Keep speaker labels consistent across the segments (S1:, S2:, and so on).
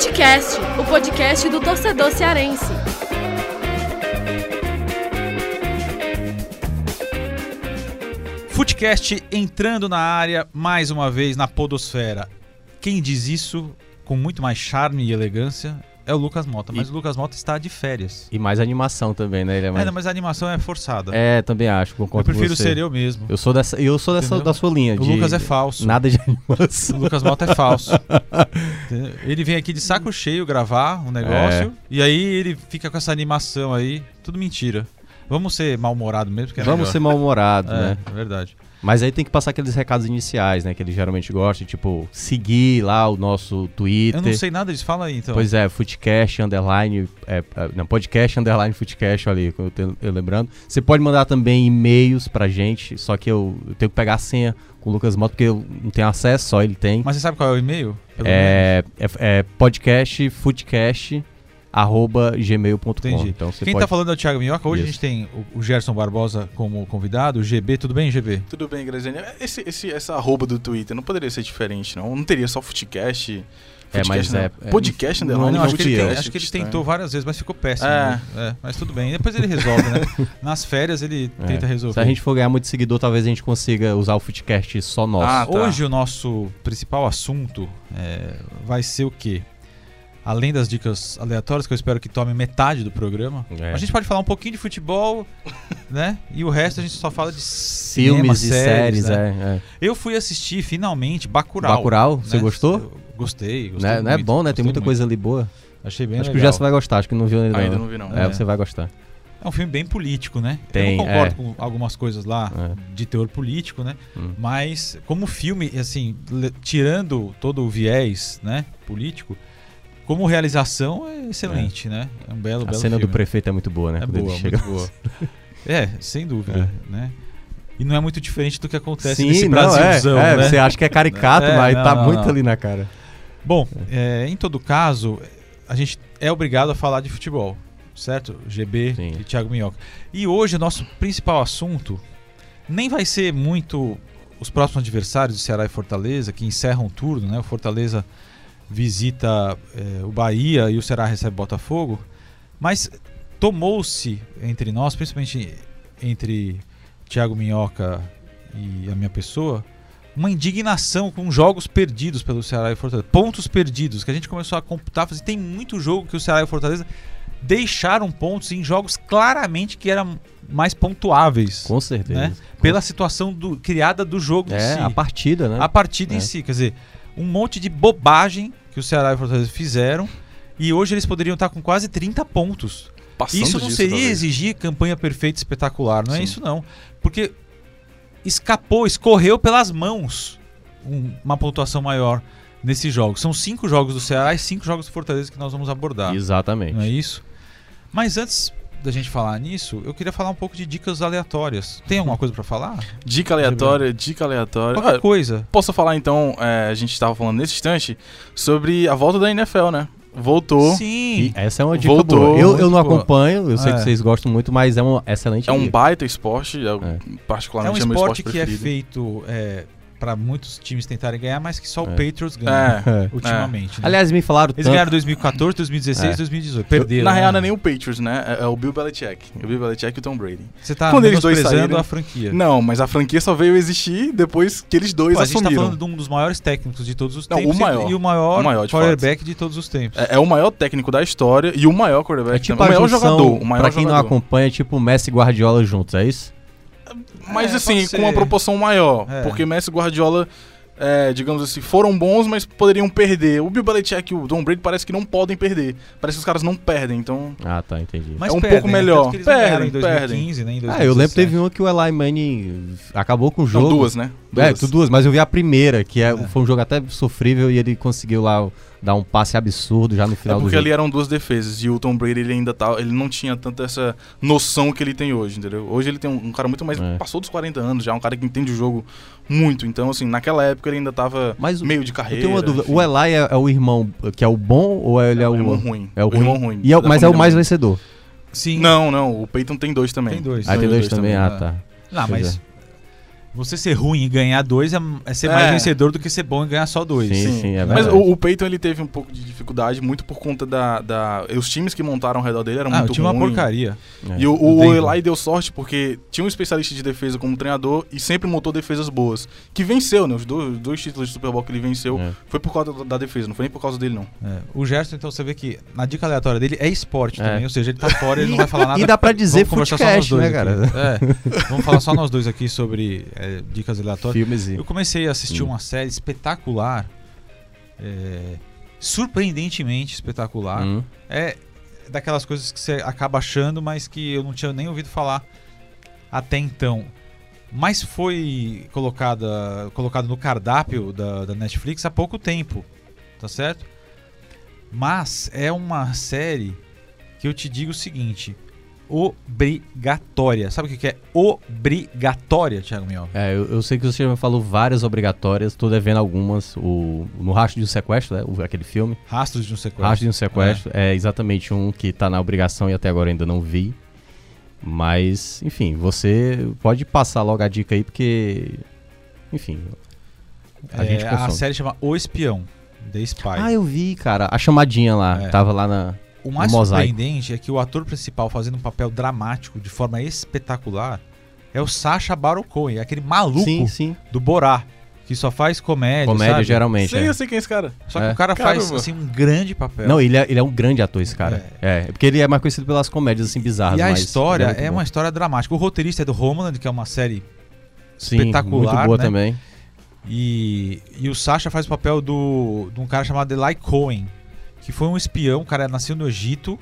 S1: Futecast, o podcast do torcedor cearense.
S2: Futecast entrando na área mais uma vez na podosfera. Quem diz isso com muito mais charme e elegância é o Lucas Mota, mas
S3: E-
S2: o Lucas Mota está de férias.
S3: E mais animação também, né? Ele é, mais...
S2: Ainda, mas a animação é forçada.
S3: é também acho,
S2: eu prefiro ser eu mesmo.
S3: Eu sou dessa, eu sou dessa
S2: Entendeu?
S3: da sua linha.
S2: O
S3: de-
S2: Lucas é falso.
S3: Nada de
S2: O
S3: animação.
S2: Lucas Mota é falso. Ele vem aqui de saco cheio gravar um negócio e aí ele fica com essa animação aí, tudo mentira. Vamos ser mal-humorado mesmo, é
S3: Vamos
S2: melhor.
S3: ser mal-humorados,
S2: É,
S3: né?
S2: é verdade.
S3: Mas aí tem que passar aqueles recados iniciais, né? Que ele geralmente gosta, tipo, seguir lá o nosso Twitter.
S2: Eu não sei nada disso, fala aí então.
S3: Pois é, Footcast, underline, é, é, não, podcast, underline, Footcast, ali, eu, tenho- eu lembrando. Você pode mandar também e-mails pra gente, só que eu, eu tenho que pegar a senha com o Lucas Moto, porque eu não tenho acesso, só ele tem.
S2: Mas você sabe qual é o e-mail?
S3: É, é, é podcast, footcast, arroba gmail.com.
S2: Entendi.
S3: Então você
S2: Quem
S3: pode...
S2: tá falando é o Thiago Minhoca. Hoje a
S3: Isso.
S2: gente tem o, o Gerson Barbosa como convidado, o GB. Tudo bem, GB?
S4: Tudo bem, Graziani? Esse, esse, essa arroba do Twitter não poderia ser diferente, não? Não teria só Footcast?
S3: É, mas
S4: Footcast, não.
S3: é- é-
S4: Podcast,
S3: não-
S4: underline,
S3: não,
S2: acho que ele, tem- acho que ele tentou várias vezes, mas ficou péssimo.
S4: É.
S2: né? É, mas tudo bem. Depois ele resolve, né? Nas férias ele
S3: É.
S2: tenta resolver.
S3: Se a gente for ganhar muito seguidor, talvez a gente consiga usar o Footcast só nosso.
S4: Ah, tá.
S2: Hoje o nosso principal assunto é, vai ser o quê? Além das dicas aleatórias, que eu espero que tome metade do programa,
S3: É.
S2: a gente pode falar um pouquinho de futebol, né? E o resto a gente só fala de cinema,
S3: Filmes e
S2: séries,
S3: séries,
S2: né?
S3: é, é.
S2: Eu fui assistir finalmente Bacurau.
S3: Bacurau, você
S2: né?
S3: gostou?
S2: Eu Gostei, gostei.
S3: Não é, não é
S2: muito,
S3: bom, né? Tem muita
S2: muito.
S3: coisa ali boa.
S2: Achei bem
S3: acho que o
S2: legal.
S3: Jess vai gostar, acho que não viu ainda.
S4: Ainda não vi, não.
S3: É,
S2: É.
S3: você vai gostar.
S2: É um filme bem político, né?
S3: Tem,
S2: eu não concordo
S3: é.
S2: com algumas coisas lá
S3: É.
S2: de teor político, né?
S3: Hum.
S2: Mas como filme, assim, tirando todo o viés, né, político, como realização é excelente, né? É um belo,
S3: A
S2: belo
S3: cena do
S2: filme.
S3: prefeito é muito boa, né?
S2: É
S3: Quando
S2: boa, muito boa. É, sem dúvida, né? E não é muito diferente do que acontece
S3: Sim,
S2: nesse
S3: não,
S2: Brasilzão,
S3: é, é,
S2: né?
S3: Você acha que é caricato,
S2: É,
S3: mas
S2: não,
S3: tá
S2: não,
S3: muito
S2: não.
S3: ali na cara.
S2: Bom, é, em todo caso, a gente é obrigado a falar de futebol, certo? GB
S3: Sim.
S2: e Thiago Minhoca. E hoje o nosso principal assunto nem vai ser muito os próximos adversários de Ceará e Fortaleza, que encerram o turno, né? O Fortaleza visita é, o Bahia e o Ceará recebe Botafogo, mas tomou-se entre nós, principalmente entre Thiago Minhoca e a minha pessoa, uma indignação com jogos perdidos pelo Ceará e Fortaleza. Pontos perdidos, que a gente começou a computar. Assim, tem muito jogo que o Ceará e o Fortaleza deixaram pontos em jogos claramente que eram mais pontuáveis.
S3: Com certeza.
S2: Né? Pela situação do- criada do jogo em
S3: É,
S2: si.
S3: a partida, né?
S2: A partida em
S3: É.
S2: si. Quer dizer, um monte de bobagem que o Ceará e o Fortaleza fizeram. E hoje eles poderiam estar com quase 30 pontos.
S4: Passando
S2: Isso não
S4: disso,
S2: seria
S4: talvez.
S2: exigir campanha perfeita e espetacular, não é
S4: Sim.
S2: isso não. Porque escapou, escorreu pelas mãos um- uma pontuação maior nesses jogos. São cinco jogos do Ceará e cinco jogos do Fortaleza que nós vamos abordar.
S3: Exatamente.
S2: Não é isso? Mas antes da gente falar nisso, eu queria falar um pouco de dicas aleatórias. Tem alguma coisa pra falar?
S4: Dica aleatória, dica aleatória.
S2: Qualquer
S4: Ah,
S2: coisa.
S4: posso falar então, é, a gente estava falando nesse instante, sobre a volta da NFL, né? Voltou.
S2: Sim.
S3: E essa é uma dica
S4: Voltou,
S3: boa. Eu, eu não acompanho, eu sei
S2: É.
S3: que vocês gostam muito, mas é uma excelente
S4: É um
S3: dica.
S4: baita esporte, é,
S3: É.
S2: É
S4: particularmente
S2: um
S4: é, meu
S2: esporte
S4: esporte
S2: que é
S4: preferido.
S2: feito é, para muitos times tentarem ganhar, mas que só o
S3: É.
S2: Patriots ganha
S4: É.
S2: ultimamente. né?
S3: Aliás, me falaram
S2: Eles
S3: tanto...
S2: ganharam 2014, 2016,
S3: É.
S2: 2018. Perderam.
S4: Na real,
S2: né?
S4: não é nem o Patriots, né? É, é o Bill Belichick. O Bill Belichick e o Tom Brady.
S2: Você tá
S4: Quando eles dois saírem-
S2: a franquia.
S4: Não, mas a franquia só veio existir depois que eles dois
S2: Pô, a gente tá
S4: assumiram.
S2: falando de um dos maiores técnicos de todos os
S4: Não,
S2: tempos
S4: o
S2: e-
S4: maior.
S2: e o maior,
S4: O maior, de
S2: quarterback de todos os tempos.
S4: É, é o maior técnico da história e o maior quarterback.
S3: É tipo
S4: o maior
S3: junção,
S4: jogador. O maior
S3: pra quem não
S4: jogador.
S3: acompanha, é tipo Messi e Guardiola juntos, é isso?
S4: Mas
S2: É,
S4: assim, com uma proporção maior.
S2: É.
S4: Porque Messi e Guardiola, é, digamos assim, foram bons, mas poderiam perder. O Bill Belichick e o Tom Brady parece que não podem perder. Parece que os caras não perdem, então...
S3: Ah, tá, entendi.
S2: Mas
S4: é um
S2: perdem,
S4: pouco
S2: né?
S4: melhor.
S2: Tanto que eles não ganharam em
S4: Perdem,
S2: 2015, né? Em
S3: Ah,
S2: 2017.
S3: eu lembro que teve uma que o Eli Manning acabou com o jogo.
S4: Não, duas, né?
S3: É, tu duas, mas eu vi a primeira, que é,
S2: É.
S3: foi um jogo até sofrível e ele conseguiu lá dar um passe absurdo já no
S4: É
S3: final do
S4: porque
S3: jogo.
S4: ali eram duas defesas e o Tom Brady ele ainda tá, ele não tinha tanta essa noção que ele tem hoje, entendeu? Hoje ele tem um, um cara muito mais
S3: É.
S4: passou dos 40 anos já, um cara que entende o jogo muito. Então assim, naquela época ele ainda tava
S3: Mas
S4: meio de
S3: eu
S4: carreira.
S3: tenho uma dúvida,
S4: enfim.
S3: o Eli é, é o irmão que é o bom ou ele é,
S4: o
S3: o...
S4: irmão ruim.
S3: É o,
S4: o irmão
S3: ruim.
S4: ruim.
S3: E é mas é o mais
S4: ruim.
S3: vencedor.
S2: Sim.
S4: Não, não, o Peyton tem dois também.
S2: Tem dois.
S3: Ah, tem dois
S4: dois
S3: também,
S4: também,
S3: ah,
S2: né?
S3: tá.
S2: Não, mas Você ser ruim e ganhar dois é, é ser
S4: É.
S2: mais vencedor do que ser bom e ganhar só dois.
S3: Sim, sim, é
S4: Mas
S3: verdade.
S4: o, o Peyton ele teve um pouco de dificuldade, muito por conta da. da os times que montaram ao redor dele eram
S2: Ah,
S4: muito
S2: time é uma
S4: ruins.
S2: porcaria.
S3: É.
S4: E o, o Eli deu sorte porque tinha um especialista de defesa como treinador e sempre montou defesas boas. Que venceu, né? Os dois, dois títulos de Super Bowl que ele venceu
S3: É.
S4: foi por causa da- defesa, não foi nem por causa dele, não.
S2: É. O Gerson, então, você vê que na dica aleatória dele é esporte
S3: É.
S2: também, ou seja, ele tá fora, ele não vai falar nada.
S3: E dá pra dizer
S2: Vamos conversar só nós
S3: footcast,
S2: dois
S3: né, cara?
S2: É. Vamos falar só nós dois aqui sobre é, dicas aleatórias.
S3: Filmes e...
S2: Eu comecei a assistir
S3: Hum.
S2: uma série espetacular, é, surpreendentemente espetacular.
S3: Hum.
S2: É daquelas coisas que você acaba achando, mas que eu não tinha nem ouvido falar até então. Mas foi colocada, colocado no cardápio da, da Netflix há pouco tempo, tá certo? Mas é uma série que eu te digo o seguinte: obrigatória. Sabe o que é obrigatória, Thiago Miel?
S3: É, eu, eu sei que você já me falou várias obrigatórias, tô devendo algumas. O, no Rastro de um Sequestro, né? o- aquele filme.
S2: Rastros de um sequestro.
S3: Rastro de um Sequestro é. exatamente um que tá na obrigação e até agora ainda não vi. Mas, enfim, você pode passar logo a dica aí, porque. Enfim. A
S2: É,
S3: gente
S2: a série chama O Espião, The Spy.
S3: Ah, eu vi, cara. A chamadinha lá.
S2: É.
S3: Tava lá na.
S2: O mais
S3: mosaico.
S2: surpreendente é que o ator principal fazendo um papel dramático de forma espetacular é o Sacha Baron Cohen, aquele maluco
S3: Sim, sim.
S2: do Borá, que só faz comédia,
S3: Comédia,
S2: sabe?
S3: geralmente.
S4: Sei,
S3: é.
S4: eu sei quem é esse cara.
S2: Só que
S3: É.
S2: o cara faz
S4: Caramba.
S2: assim um grande papel.
S3: Não, ele é, ele é um grande ator, esse cara. É. porque ele é mais conhecido pelas comédias assim bizarras.
S2: e a
S3: mas
S2: história
S3: ele muito
S2: é
S3: bom.
S2: uma história dramática. O roteirista é do Homeland, que é uma série
S3: Sim,
S2: espetacular,
S3: Muito boa
S2: né?
S3: também.
S2: E, e o Sasha faz o papel do, de um cara chamado Eli Cohen, que foi um espião, o cara nasceu no Egito,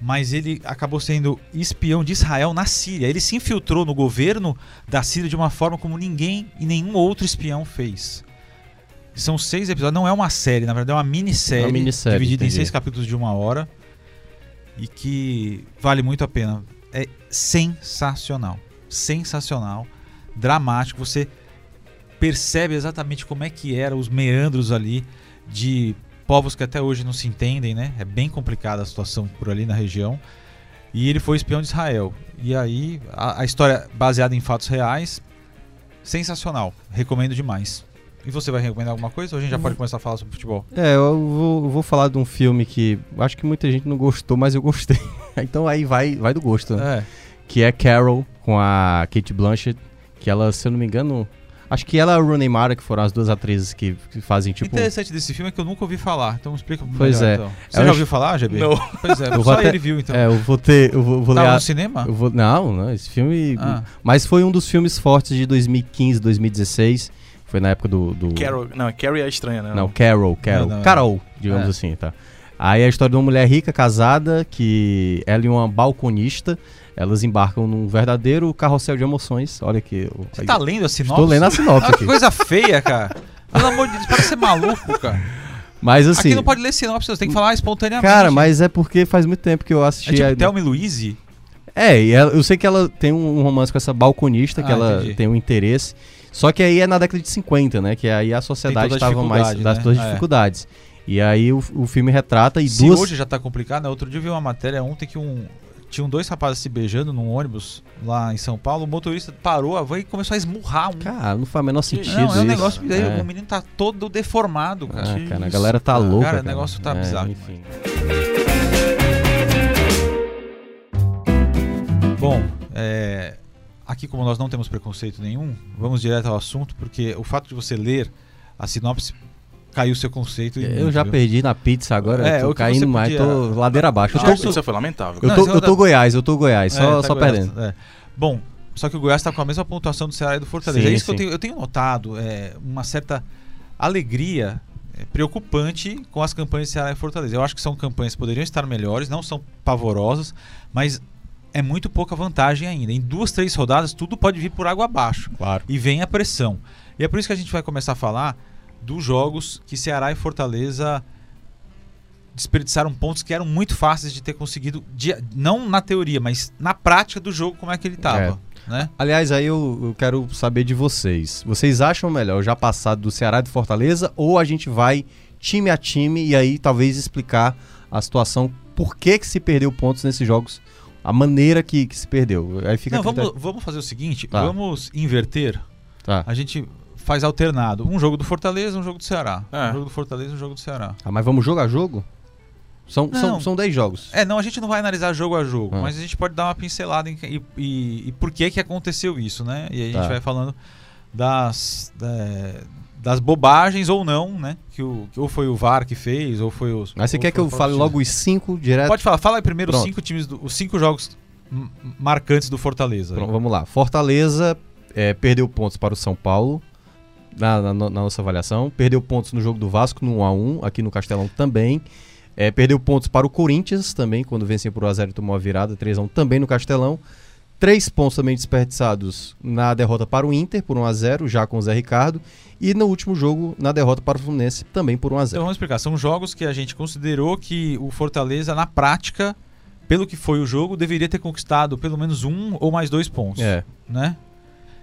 S2: mas ele acabou sendo espião de Israel na Síria. Ele se infiltrou no governo da Síria de uma forma como ninguém e nenhum outro espião fez. São seis episódios, não é uma série, na verdade é uma minissérie,
S3: É uma minissérie,
S2: dividida em
S3: entendi.
S2: seis capítulos de uma hora e que vale muito a pena. É sensacional, sensacional, dramático. Você percebe exatamente como é que eram os meandros ali de povos que até hoje não se entendem, né? É bem complicada a situação por ali na região. E ele foi espião de Israel. E aí, a, a história baseada em fatos reais, sensacional. Recomendo demais. E você vai recomendar alguma coisa ou a gente já pode começar a falar sobre futebol?
S3: É, eu vou, eu vou falar de um filme que acho que muita gente não gostou, mas eu gostei. então aí vai, vai do gosto, né?
S2: É.
S3: Que é Carol com a Kate Blanchett, que ela, se eu não me engano, acho que ela e a Rooney Mara, que foram as duas atrizes que, que fazem
S2: O
S3: tipo
S2: interessante desse filme é que eu nunca ouvi falar. Então explica
S3: Pois
S2: melhor,
S3: é.
S2: então. Você
S3: Eu
S2: já
S3: acho-
S2: ouviu falar, GB?
S4: Não.
S2: Pois é,
S3: Eu vou
S2: só
S3: até-
S2: ele viu então.
S3: É, eu vou ter, eu vou, vou ler
S2: Tava
S3: a-
S2: no cinema?
S3: eu vou, não, não, esse filme,
S2: Ah.
S3: mas foi um dos filmes fortes de 2015, 2016. Foi na época do, do
S4: Carol. Não, Carrie é estranha, né?
S3: Não, Carol, Carol.
S2: Não, não,
S3: Carol, digamos
S2: É.
S3: assim, tá. Aí é a história de uma mulher rica, casada, que ela e uma balconista, elas embarcam num verdadeiro carrossel de emoções. Olha aqui.
S2: Você tá lendo a sinopse?
S3: Estou lendo a sinopse
S2: Ah, que
S3: aqui.
S2: coisa feia, cara. Pelo amor de Deus, parece ser maluco, cara.
S3: Mas assim,
S2: Aqui não pode ler sinopse, você tem que falar espontaneamente.
S3: cara, mas é porque faz muito tempo que eu
S2: É
S3: assisti.
S2: tipo
S3: a-
S2: Thelma e Louise?
S3: É, e ela- eu sei que ela tem um romance com essa balconista, que
S2: Ah,
S3: ela
S2: entendi.
S3: tem um interesse. Só que aí é na década de 50, né? Que aí a sociedade estava mais
S2: dificuldade,
S3: das
S2: né?
S3: suas
S2: É.
S3: dificuldades. E aí o, o filme retrata e
S2: Se
S3: duas.
S2: hoje já tá complicado, né? Outro dia eu vi uma matéria ontem que um... Tinham dois rapazes se beijando num ônibus lá em São Paulo. O motorista parou a van e começou a esmurrar um.
S3: Cara, não faz o menor sentido.
S2: não, é um
S3: isso.
S2: negócio. Daí
S3: É.
S2: O menino tá todo deformado, cara.
S3: Ah, cara, a
S4: isso,
S3: galera tá louca.
S2: Cara, o
S3: cara.
S2: negócio tá
S3: É,
S2: bizarro
S3: Enfim.
S2: Bom, é, aqui como nós não temos preconceito nenhum, vamos direto ao assunto, porque o fato de você ler a sinopse caiu o seu conceito.
S3: Eu já
S2: viu?
S3: perdi na pizza agora,
S2: É,
S3: tô caindo mais,
S2: podia-
S3: tô ladeira abaixo.
S4: Ah, isso foi lamentável.
S3: eu
S2: Não,
S3: tô,
S2: isso
S3: eu tô
S2: não-
S3: Goiás, eu tô Goiás,
S2: É,
S3: só,
S2: tá
S3: só
S2: Goiás,
S3: perdendo.
S2: é. Bom, só que o Goiás está com a mesma pontuação do Ceará e do Fortaleza.
S3: Sim,
S2: é isso que eu
S3: sim.
S2: tenho, eu tenho notado, é, uma certa alegria é, preocupante com as campanhas de Ceará e Fortaleza. Eu acho que são campanhas que poderiam estar melhores, não são pavorosas, mas é muito pouca vantagem ainda. Em duas, três rodadas, tudo pode vir por água abaixo.
S3: Claro.
S2: E vem a pressão. E é por isso que a gente vai começar a falar dos jogos que Ceará e Fortaleza desperdiçaram pontos que eram muito fáceis de ter conseguido, de- não na teoria, mas na prática do jogo, como é que ele estava. Né?
S3: Aliás, aí eu, eu quero saber de vocês. Vocês acham melhor já passar do Ceará e do Fortaleza ou a gente vai time a time e aí talvez explicar a situação, por que que se perdeu pontos nesses jogos, a maneira que, que se perdeu. Aí fica
S2: Não, vamos, vamos fazer o seguinte,
S3: Tá.
S2: vamos inverter
S3: Tá.
S2: a gente faz alternado. Um jogo do Fortaleza, um jogo do Ceará.
S4: É.
S2: Um jogo do Fortaleza, um jogo do Ceará.
S3: Ah, mas vamos jogo a jogo? São, são,
S2: Não.
S3: são 10 jogos.
S2: É, não, a gente não vai analisar jogo a jogo,
S3: Ah.
S2: mas a gente pode dar uma pincelada em, e, e, e por que que aconteceu isso, né? E aí a
S3: Tá.
S2: gente vai falando das, da- das bobagens ou não, né? Que, o, que ou foi o VAR que fez, ou foi os.
S3: Mas você quer que eu fale logo os 5 direto?
S2: Pode falar, fala aí primeiro os cinco times, do- os cinco jogos marcantes do Fortaleza.
S3: Pronto, vamos lá. Fortaleza é, perdeu pontos para o São Paulo na, na- na nossa avaliação. Perdeu pontos no jogo do Vasco no 1x1, aqui no Castelão também. É, perdeu pontos para o Corinthians também, quando venceu por 1x0 e tomou a virada 3x1 também no Castelão. Três pontos também desperdiçados na derrota para o Inter por 1x0, já com o Zé Ricardo. E no último jogo, na derrota para o Fluminense, também por 1x0.
S2: Então vamos explicar. São jogos que a gente considerou que o Fortaleza, na prática, pelo que foi o jogo, deveria ter conquistado pelo menos um ou mais dois pontos.
S3: É.
S2: Né?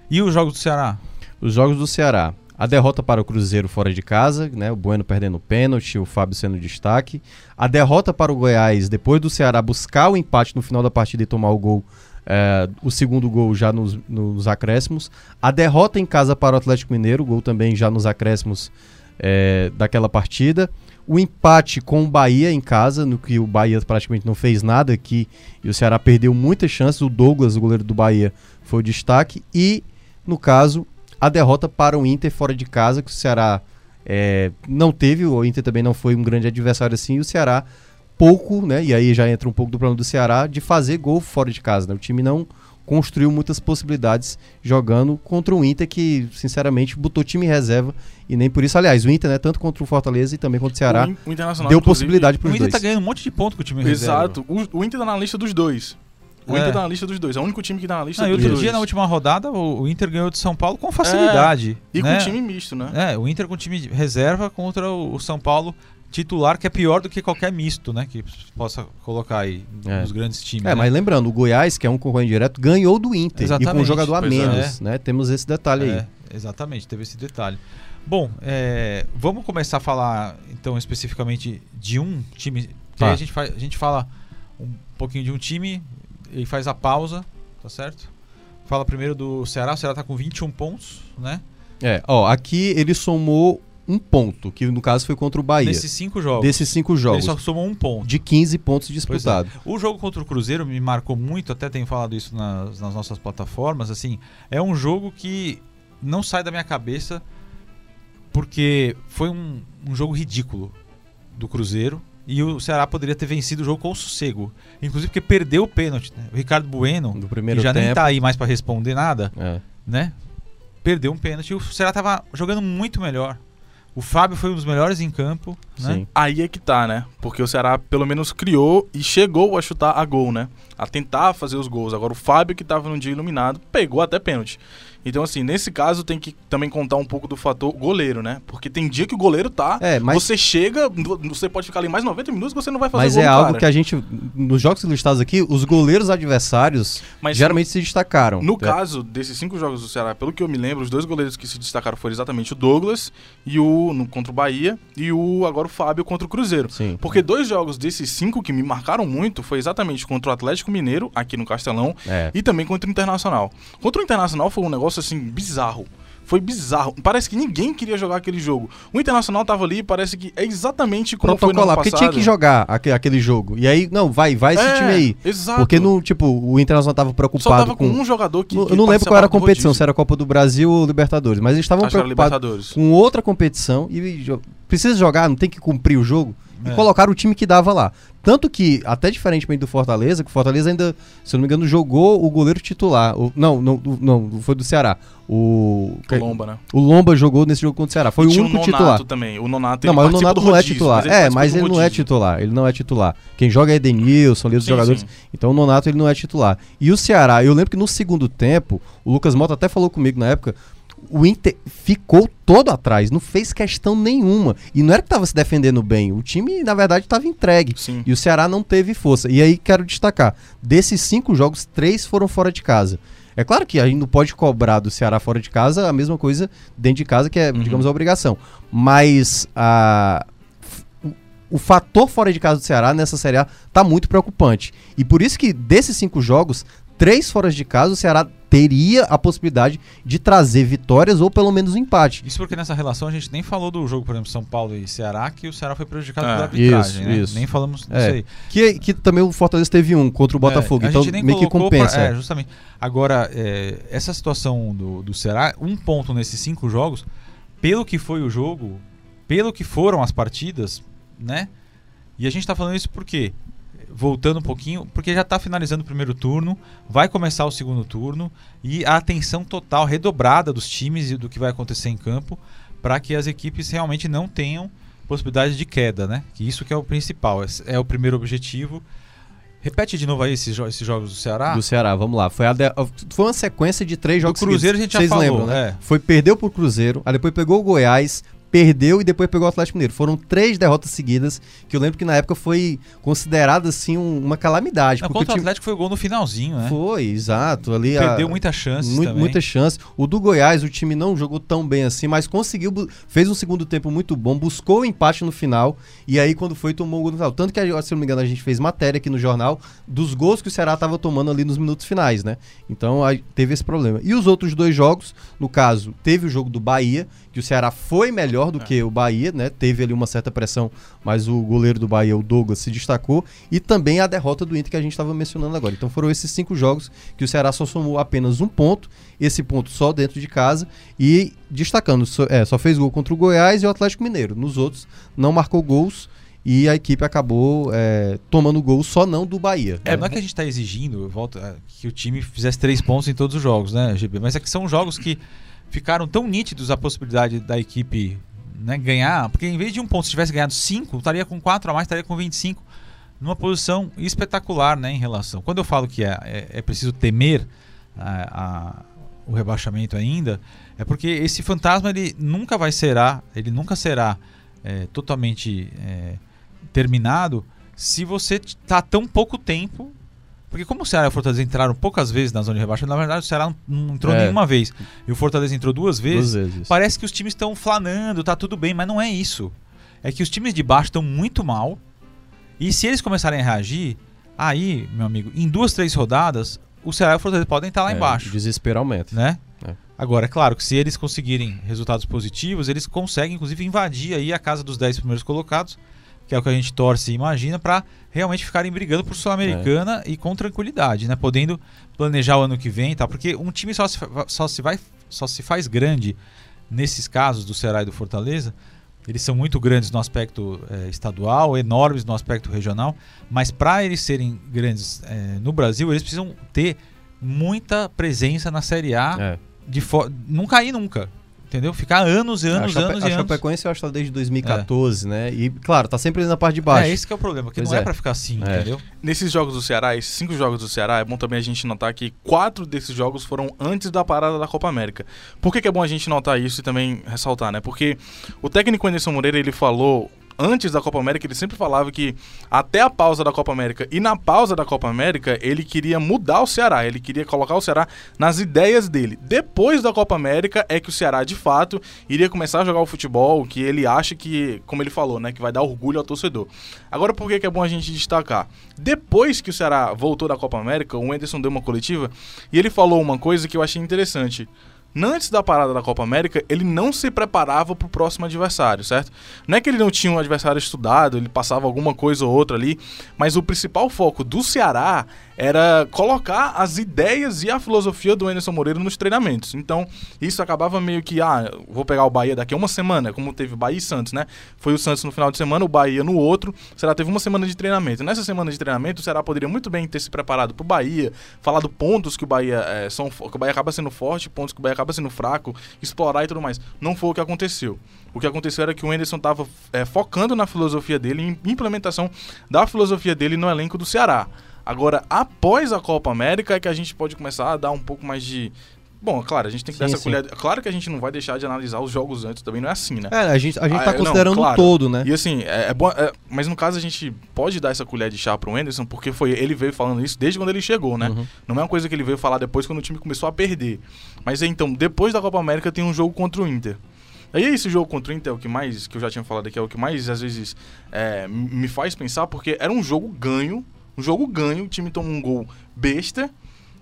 S2: E os jogos do Ceará?
S3: Os jogos do Ceará. A derrota para o Cruzeiro fora de casa, né? O Bueno perdendo o pênalti, o Fábio sendo destaque. A derrota para o Goiás, depois do Ceará buscar o empate no final da partida e tomar o gol, é, o segundo gol já nos, nos acréscimos. A derrota em casa para o Atlético Mineiro, gol também já nos acréscimos é, daquela partida. O empate com o Bahia em casa, no que o Bahia praticamente não fez nada aqui e o Ceará perdeu muitas chances. O Douglas, o goleiro do Bahia, foi o destaque. E, no caso, a derrota para o Inter fora de casa, que o Ceará é, não teve, o Inter também não foi um grande adversário assim, e o Ceará pouco, né? E aí já entra um pouco do plano do Ceará de fazer gol fora de casa, né? O time não construiu muitas possibilidades jogando contra o Inter que, sinceramente, botou time em reserva e nem por isso, aliás, o Inter, né, tanto contra o Fortaleza e também contra o Ceará,
S4: O, o
S3: deu possibilidade
S2: O
S3: para os
S2: Inter
S3: dois.
S2: tá ganhando um monte de ponto com o time reserva.
S4: Exato. O, o Inter tá na lista dos dois. O
S2: É.
S4: Inter tá na lista dos dois. É o único time que tá na lista
S2: Não, e
S4: dos
S2: outro
S4: dois.
S2: dia, na última rodada, o, o Inter ganhou de São Paulo com facilidade.
S4: E
S2: né?
S4: com time misto, né?
S2: É, o Inter com time de reserva contra o, o São Paulo titular, que é pior do que qualquer misto, né? Que possa colocar aí
S3: É.
S2: nos grandes times.
S3: É,
S2: né?
S3: mas lembrando, o Goiás, que é um concorrente direto, ganhou do Inter. E com um
S2: Exatamente.
S3: jogador a
S4: Pois é.
S3: menos, né? Temos esse detalhe aí.
S2: É, exatamente, teve esse detalhe. Bom, é, vamos começar a falar então especificamente de um time.
S3: Tá.
S2: a gente, faz, a gente fala um pouquinho de um time e faz a pausa, tá certo? Fala primeiro do Ceará. O Ceará tá com 21 pontos, né?
S3: É, ó, aqui ele somou um ponto, que no caso foi contra o Bahia.
S2: Nesses cinco jogos.
S3: Desses cinco
S2: Ele
S3: jogos.
S2: só somou um ponto.
S3: De 15 pontos disputados.
S2: O jogo contra o Cruzeiro me marcou muito, até tenho falado isso nas, nas nossas plataformas. Assim, é um jogo que não sai da minha cabeça porque foi um, um jogo ridículo do Cruzeiro e o Ceará poderia ter vencido o jogo com sossego, inclusive porque perdeu o pênalti. Né? O Ricardo Bueno,
S3: No
S2: que
S3: primeiro
S2: já nem
S3: tempo.
S2: tá aí mais para responder nada,
S3: É.
S2: né? Perdeu um pênalti e o Ceará tava jogando muito melhor. O Fábio foi um dos melhores em campo, né?
S4: Aí é que tá, né? Porque o Ceará pelo menos criou e chegou a chutar a gol, né? A tentar fazer os gols. Agora o Fábio, que tava num dia iluminado, pegou até pênalti. Então, assim, nesse caso tem que também contar um pouco do fator goleiro, né? Porque tem dia que o goleiro tá.
S3: É, mas,
S4: Você chega, você pode ficar ali mais 90 minutos que você não vai fazer
S3: mas é algo
S4: cara.
S3: que a gente. Nos jogos listados aqui, os goleiros adversários
S4: Mas
S3: geralmente se destacaram.
S4: No
S3: É.
S4: caso desses cinco jogos do Ceará, pelo que eu me lembro, os dois goleiros que se destacaram foram exatamente o Douglas e o no, contra o Bahia e o agora o Fábio contra o Cruzeiro.
S3: Sim.
S4: Porque dois jogos desses cinco que me marcaram muito foi exatamente contra o Atlético Mineiro, aqui no Castelão,
S3: É.
S4: e também contra o Internacional. Contra o Internacional foi um negócio assim bizarro. Foi bizarro. Parece que ninguém queria jogar aquele jogo. O Internacional tava ali, parece que é exatamente como foi no
S3: Protocolar,
S4: ano
S3: porque tinha que jogar aque- aquele jogo. E aí, não, vai, vai esse
S4: É,
S3: time aí.
S4: Exato.
S3: Porque, no, tipo, o Internacional tava
S4: Só
S3: preocupado
S4: tava com,
S3: com.
S4: um jogador que.
S3: eu
S4: que
S3: não lembro qual era a competição,
S4: rodízio.
S3: se era a Copa do Brasil ou Libertadores, mas eles estavam preocupados com outra competição e precisa jogar, não tem que cumprir o jogo. E
S2: É.
S3: colocaram o time que dava lá. Tanto que, até diferentemente do Fortaleza, que o Fortaleza ainda, se eu não me engano, jogou o goleiro titular. O- não, não, não, foi do Ceará. O,
S4: O Lomba, né?
S3: o Lomba jogou nesse jogo contra o Ceará. Foi o único
S4: Nonato
S3: titular.
S4: também. O Nonato,
S3: Não, mas o Nonato não é
S4: rodízio,
S3: titular. é,
S4: participa
S3: mas
S4: do
S3: ele não é titular. Ele não é titular. Quem joga é Edenilson, ali dos
S4: Sim,
S3: jogadores.
S4: sim.
S3: Então o Nonato ele não é titular. E o Ceará, eu lembro que no segundo tempo, o Lucas Mota até falou comigo na época, o Inter ficou todo atrás, não fez questão nenhuma. E não era que estava se defendendo bem, o time, na verdade, estava entregue.
S4: Sim.
S3: E o Ceará não teve força. E aí quero destacar: desses cinco jogos, três foram fora de casa. É claro que a gente não pode cobrar do Ceará fora de casa a mesma coisa dentro de casa, que é,
S4: Uhum.
S3: digamos, a obrigação. Mas a. o- fator fora de casa do Ceará nessa Série A tá muito preocupante. E por isso que desses cinco jogos, três fora de casa, o Ceará teria a possibilidade de trazer vitórias ou pelo menos um empate.
S2: Isso porque nessa relação a gente nem falou do jogo, por exemplo, São Paulo e Ceará, que o Ceará foi prejudicado
S4: Ah,
S2: pela arbitragem,
S3: isso,
S2: né?
S3: isso.
S2: Nem falamos disso
S3: É.
S2: aí.
S3: Que, que também o Fortaleza teve um contra o Botafogo,
S2: É, a
S3: então
S2: gente nem
S3: meio que
S2: colocou
S3: compensa.
S2: pra-
S3: é.
S2: é, justamente. Agora, é, essa situação do, do Ceará, um ponto nesses cinco jogos, pelo que foi o jogo, pelo que foram as partidas, né? E a gente tá falando isso por quê? Voltando um pouquinho, porque já tá finalizando o primeiro turno, vai começar o segundo turno e a atenção total, redobrada dos times e do que vai acontecer em campo, para que as equipes realmente não tenham possibilidade de queda, né? Que isso que é o principal, é o primeiro objetivo. Repete de novo aí esses, jo- esses jogos do Ceará.
S3: Do Ceará, vamos lá. Foi, de- foi uma sequência de três jogos
S2: Cruzeiro
S3: seguidos.
S2: a gente já
S3: Vocês
S2: falou,
S3: lembram, né?
S2: é.
S3: Foi perdeu pro Cruzeiro, aí depois pegou o Goiás, perdeu e depois pegou o Atlético Mineiro. Foram três derrotas seguidas, que eu lembro que na época foi considerada assim um- uma calamidade.
S2: Não,
S3: porque
S2: o
S3: time
S2: Atlético foi o gol no finalzinho, né?
S3: foi, exato, ali a-
S2: Perdeu muitas chances
S3: Mu-
S2: também.
S3: Muita chance. O do Goiás, o time não jogou tão bem assim, mas conseguiu, fez um segundo tempo muito bom, buscou o empate no final, e aí quando foi, tomou o gol no final. Tanto que, se não me engano, a gente fez matéria aqui no jornal dos gols que o Ceará estava tomando ali nos minutos finais, né? Então aí teve esse problema. E os outros dois jogos, no caso, teve o jogo do Bahia, que o Ceará foi melhor do que o Bahia, né? Teve ali uma certa pressão, mas o goleiro do Bahia, o Douglas, se destacou. E também a derrota do Inter que a gente estava mencionando agora. Então foram esses cinco jogos que o Ceará só somou apenas um ponto, esse ponto só dentro de casa. E destacando, só, é, só fez gol contra o Goiás e o Atlético Mineiro. Nos outros, não marcou gols. E a equipe acabou é, tomando gol só não do Bahia.
S2: É, não é que a gente está exigindo, eu volto, é, que o time fizesse três pontos em todos os jogos, né, GB? Mas é que são jogos que ficaram tão nítidos a possibilidade da equipe né, ganhar, porque em vez de um ponto, se tivesse ganhado cinco, estaria com quatro a mais, estaria com 25, numa posição espetacular, né, em relação. Quando eu falo que é, é, é preciso temer a- a- o rebaixamento ainda, é porque esse fantasma ele nunca vai será, ele nunca será é, totalmente é, terminado se você está tão pouco tempo. Porque como o Ceará e o Fortaleza entraram poucas vezes na zona de rebaixamento, na verdade o Ceará não, entrou
S3: É.
S2: nenhuma vez. E o Fortaleza entrou duas vezes.
S3: Duas vezes.
S2: Parece que os times estão flanando, tá tudo bem, mas não é isso. É que os times de baixo estão muito mal. E se eles começarem a reagir, aí, meu amigo, em duas, três rodadas, o Ceará e o Fortaleza podem estar lá
S3: É,
S2: embaixo.
S3: O desespero aumenta.
S2: Né?
S3: É.
S2: Agora, é claro que se eles conseguirem resultados positivos, eles conseguem, inclusive, invadir aí a casa dos 10 primeiros colocados, que é o que a gente torce e imagina, para realmente ficarem brigando por Sul-Americana e com tranquilidade, né? Podendo planejar o ano que vem e tal. Porque um time só se, só se, vai, só se faz grande nesses casos do Ceará e do Fortaleza. Eles são muito grandes no aspecto eh, estadual, enormes no aspecto regional, mas para eles serem grandes eh, no Brasil, eles precisam ter muita presença na Série A
S3: É.
S2: de não cair nunca. Entendeu? Ficar anos e anos,
S3: a Chape-
S2: anos
S3: a
S2: e anos.
S3: Chapecoense eu acho que tá desde 2014, né? E, claro, tá sempre ali na parte de baixo.
S2: É, esse que é o problema, que
S3: Pois
S2: não é,
S3: é.
S2: pra ficar assim,
S3: É.
S2: entendeu?
S4: Nesses jogos do Ceará, esses cinco jogos do Ceará, é bom também a gente notar que quatro desses jogos foram antes da parada da Copa América. Por que, que é bom a gente notar isso e também ressaltar, né? Porque o técnico Anderson Moreira, ele falou antes da Copa América, ele sempre falava que até a pausa da Copa América e na pausa da Copa América, ele queria mudar o Ceará, ele queria colocar o Ceará nas ideias dele. Depois da Copa América é que o Ceará, de fato, iria começar a jogar o futebol que ele acha que, como ele falou, né, que vai dar orgulho ao torcedor. Agora, por que, que é bom a gente destacar? Depois que o Ceará voltou da Copa América, o Anderson deu uma coletiva e ele falou uma coisa que eu achei interessante. Antes da parada da Copa América, ele não se preparava para o próximo adversário, certo? Não é que ele não tinha um adversário estudado, ele passava alguma coisa ou outra ali, mas o principal foco do Ceará era colocar as ideias e a filosofia do Anderson Moreira nos treinamentos. Então, isso acabava meio que, ah, vou pegar o Bahia daqui a uma semana, como teve Bahia e Santos, né? Foi o Santos no final de semana, o Bahia no outro. O Ceará teve uma semana de treinamento. Nessa semana de treinamento, o Ceará poderia muito bem ter se preparado pro Bahia, falado pontos que o Bahia é, são, que o Bahia acaba sendo forte, pontos que o Bahia acaba sendo fraco, explorar e tudo mais. Não foi o que aconteceu. O que aconteceu era que o Anderson estava focando na filosofia dele, em implementação da filosofia dele no elenco do Ceará. Agora, após a Copa América, é que a gente pode começar a dar um pouco mais de. Bom, claro, a gente tem que dar
S3: Sim,
S4: essa
S3: sim.
S4: colher. Claro que a gente não vai deixar de analisar os jogos antes, também não é assim, né?
S3: É, a gente, a gente
S4: Ah,
S3: tá
S4: é, não,
S3: considerando
S4: claro.
S3: o todo, né?
S4: E assim, é, é bom. é, mas no caso a gente pode dar essa colher de chá pro Anderson, porque foi ele veio falando isso desde quando ele chegou, né?
S3: Uhum.
S4: Não é uma coisa que ele veio falar depois quando o time começou a perder. Mas é, então, depois da Copa América tem um jogo contra o Inter. Aí esse jogo contra o Inter é o que mais, que eu já tinha falado aqui, é o que mais às vezes é, me faz pensar, porque era um jogo ganho, um jogo ganho, o time tomou um gol besta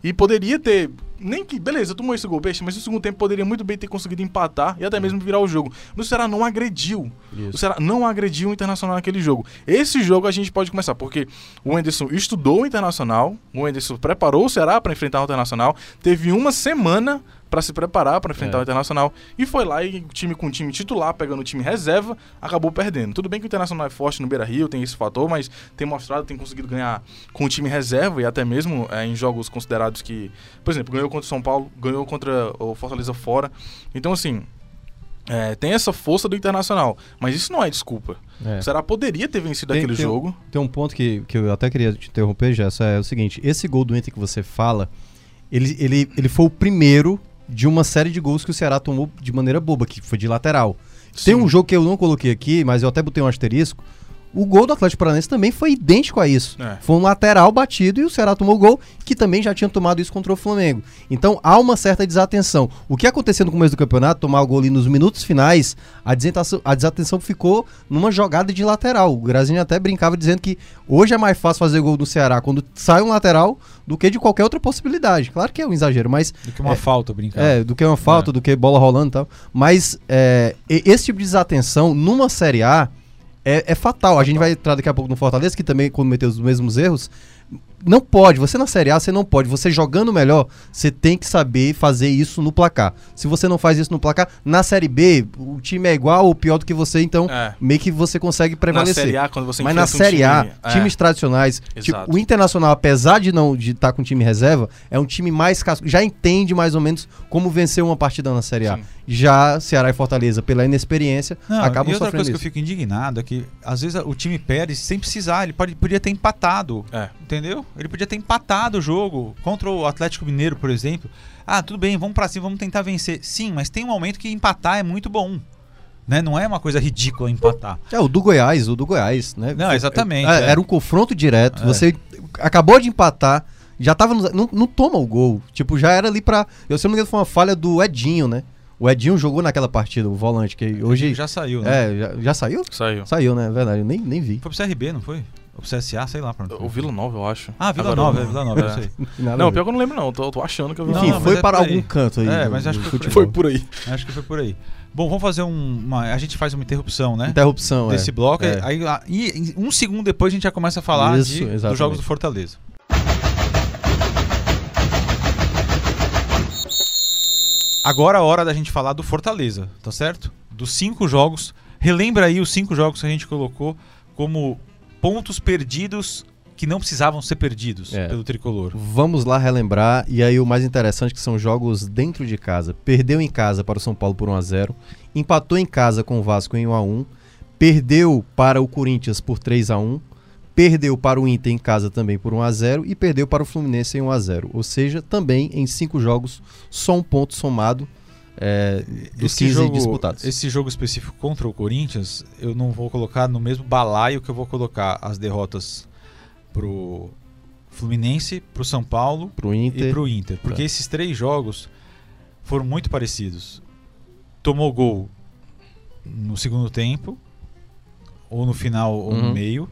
S4: e poderia ter nem que, beleza, tomou esse gol besta, mas no segundo tempo poderia muito bem ter conseguido empatar e até mesmo virar o jogo. Mas o Ceará não agrediu. O Ceará não agrediu o Internacional naquele jogo. Esse jogo a gente pode começar, porque o Enderson estudou o Internacional, o Enderson preparou o Ceará para enfrentar o Internacional, teve uma semana para se preparar para enfrentar
S5: É.
S4: o Internacional e foi lá e o time com time titular, pegando o time reserva, acabou perdendo. Tudo bem que o Internacional é forte no Beira-Rio, tem esse fator, mas tem mostrado, tem conseguido ganhar com o time reserva e até mesmo é, em jogos considerados que, por exemplo, ganhou contra o São Paulo, ganhou contra o Fortaleza fora. Então assim, é, tem essa força do Internacional, mas isso não é desculpa.
S5: É.
S4: O Ceará poderia ter vencido
S3: Tem-
S4: aquele
S3: tem
S4: jogo.
S3: Tem um ponto que, que eu até queria te interromper, Jessa, é o seguinte, esse gol do Inter que você fala, ele, ele, ele foi o primeiro de uma série de gols que o Ceará tomou de maneira boba, que foi de lateral. Tem
S4: Sim.
S3: um jogo que eu não coloquei aqui, mas eu até botei um asterisco. O gol do Atlético Paranaense também foi idêntico a isso.
S4: É.
S3: Foi um lateral batido e o Ceará tomou o gol, que também já tinha tomado isso contra o Flamengo. Então há uma certa desatenção. O que aconteceu no começo do campeonato, tomar o gol ali nos minutos finais, a desatenção, a desatenção ficou numa jogada de lateral. O Grazinho até brincava dizendo que hoje é mais fácil fazer gol do Ceará quando sai um lateral do que de qualquer outra possibilidade. Claro que é um exagero, mas
S2: Do que uma
S3: É.
S2: falta, brincar.
S3: é, do que uma falta,
S2: É.
S3: do que bola rolando e tal. Mas é, esse tipo de desatenção numa Série A é, é fatal. A gente vai entrar daqui a pouco no Fortaleza, que também cometeu os mesmos erros. Não pode, você na Série A, você não pode. Você jogando melhor, você tem que saber fazer isso no placar. Se você não faz isso no placar, na Série B, o time é igual ou pior do que você, então
S4: É.
S3: meio que você consegue
S4: Na
S3: prevalecer.
S4: Série A, quando você
S3: Mas na
S4: um
S3: Série A,
S4: time- é.
S3: times tradicionais, tipo, o Internacional, apesar de não de estar com time reserva, é um time mais casco, já entende mais ou menos como vencer uma partida na Série A.
S4: Sim.
S3: Já Ceará e Fortaleza, pela inexperiência,
S2: Não,
S3: acabam
S2: e outra
S3: sofrendo
S2: coisa que eu
S3: isso.
S2: fico indignado é que às vezes o time perde sem precisar, ele pode, podia ter empatado,
S4: É.
S2: entendeu? Ele podia ter empatado o jogo contra o Atlético Mineiro, por exemplo. Ah, tudo bem, vamos pra cima, vamos tentar vencer. Sim, mas tem um momento que empatar é muito bom. Né? Não é uma coisa ridícula empatar.
S3: É, o do Goiás, o do Goiás, né?
S2: Não, exatamente,
S3: É,
S2: é.
S3: Era um confronto direto,
S2: É.
S3: você acabou de empatar, já tava no, não, não toma o gol. Tipo, já era ali pra. Eu se não me engano, foi uma falha do Edinho, né? O Edinho jogou naquela partida, o volante, que hoje.
S2: já saiu, né?
S3: É, já, já saiu?
S4: Saiu.
S3: Saiu, né? É verdade, eu nem, nem vi.
S2: Foi pro CRB, não foi? Pro CSA, sei lá foi.
S4: O Vila Nova, eu acho.
S2: Ah, Vila
S4: Agora
S2: Nova,
S4: eu
S2: é Vila Nova, eu
S4: É.
S2: sei.
S3: Nada
S4: Não, pior que eu não lembro, não. Tô, tô achando que eu vi.
S3: Enfim,
S2: Não,
S3: foi
S2: é
S3: para
S2: aí.
S3: algum canto aí.
S2: É,
S3: do-
S2: mas acho que foi.
S4: Foi por aí.
S2: Acho que foi por aí. Bom, vamos fazer um, uma. A gente faz uma interrupção, né?
S3: Interrupção, é.
S2: desse bloco.
S3: É.
S2: Aí, e um segundo depois a gente já começa a falar
S3: Isso,
S2: de- dos jogos do Fortaleza. Agora é a hora da gente falar do Fortaleza, tá certo? Dos cinco jogos. Relembra aí os cinco jogos que a gente colocou como pontos perdidos que não precisavam ser perdidos
S3: É.
S2: pelo tricolor.
S3: Vamos lá relembrar, e aí o mais interessante que são jogos dentro de casa. Perdeu em casa para o São Paulo por 1 a 0 empatou em casa com o Vasco em 1 a 1 perdeu para o Corinthians por 3 a 1 perdeu para o Inter em casa também por 1 a 0 e perdeu para o Fluminense em 1 a 0 Ou seja, também em cinco jogos, só um ponto somado é, dos 15
S2: jogo,
S3: disputados.
S2: esse jogo específico contra o Corinthians, eu não vou colocar no mesmo balaio que eu vou colocar as derrotas pro Fluminense, pro São Paulo
S3: Pro Inter,
S2: e pro Inter. Porque
S3: Tá.
S2: esses três jogos foram muito parecidos. Tomou gol no segundo tempo, ou no final ou no
S3: Uhum.
S2: meio,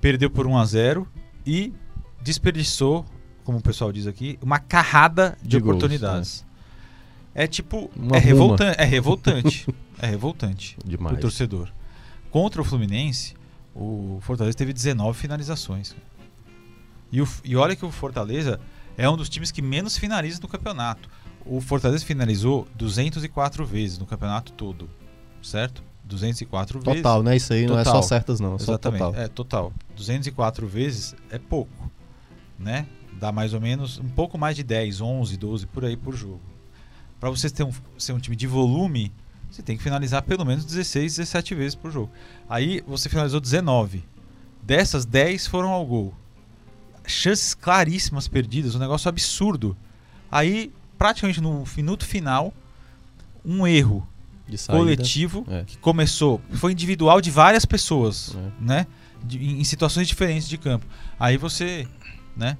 S2: perdeu por 1 a 0 e desperdiçou, como o pessoal diz aqui, uma carrada de,
S3: De gols,
S2: oportunidades. É tipo,
S3: Uma
S2: é, revolta é revoltante. é revoltante
S3: demais.
S2: pro torcedor. Contra o Fluminense, o Fortaleza teve 19 finalizações. E, o- e olha que o Fortaleza é um dos times que menos finaliza no campeonato. O Fortaleza finalizou 204 vezes no campeonato todo, certo? 204 vezes.
S3: Total, né? Isso aí não é só
S2: Total.
S3: certas, não. É só
S2: Exatamente.
S3: total.
S2: É total. 204 vezes é pouco, né? Dá mais ou menos um pouco mais de 10, 11, 12 por aí por jogo. Para você ter um, ser um time de volume, você tem que finalizar pelo menos 16, 17 vezes por jogo. Aí você finalizou 19. Dessas 10 foram ao gol. Chances claríssimas perdidas, um negócio absurdo. Aí, praticamente no minuto final, um erro coletivo
S3: É.
S2: que começou, foi individual de várias pessoas,
S3: É.
S2: né? De- em, em situações diferentes de campo. Aí você, né?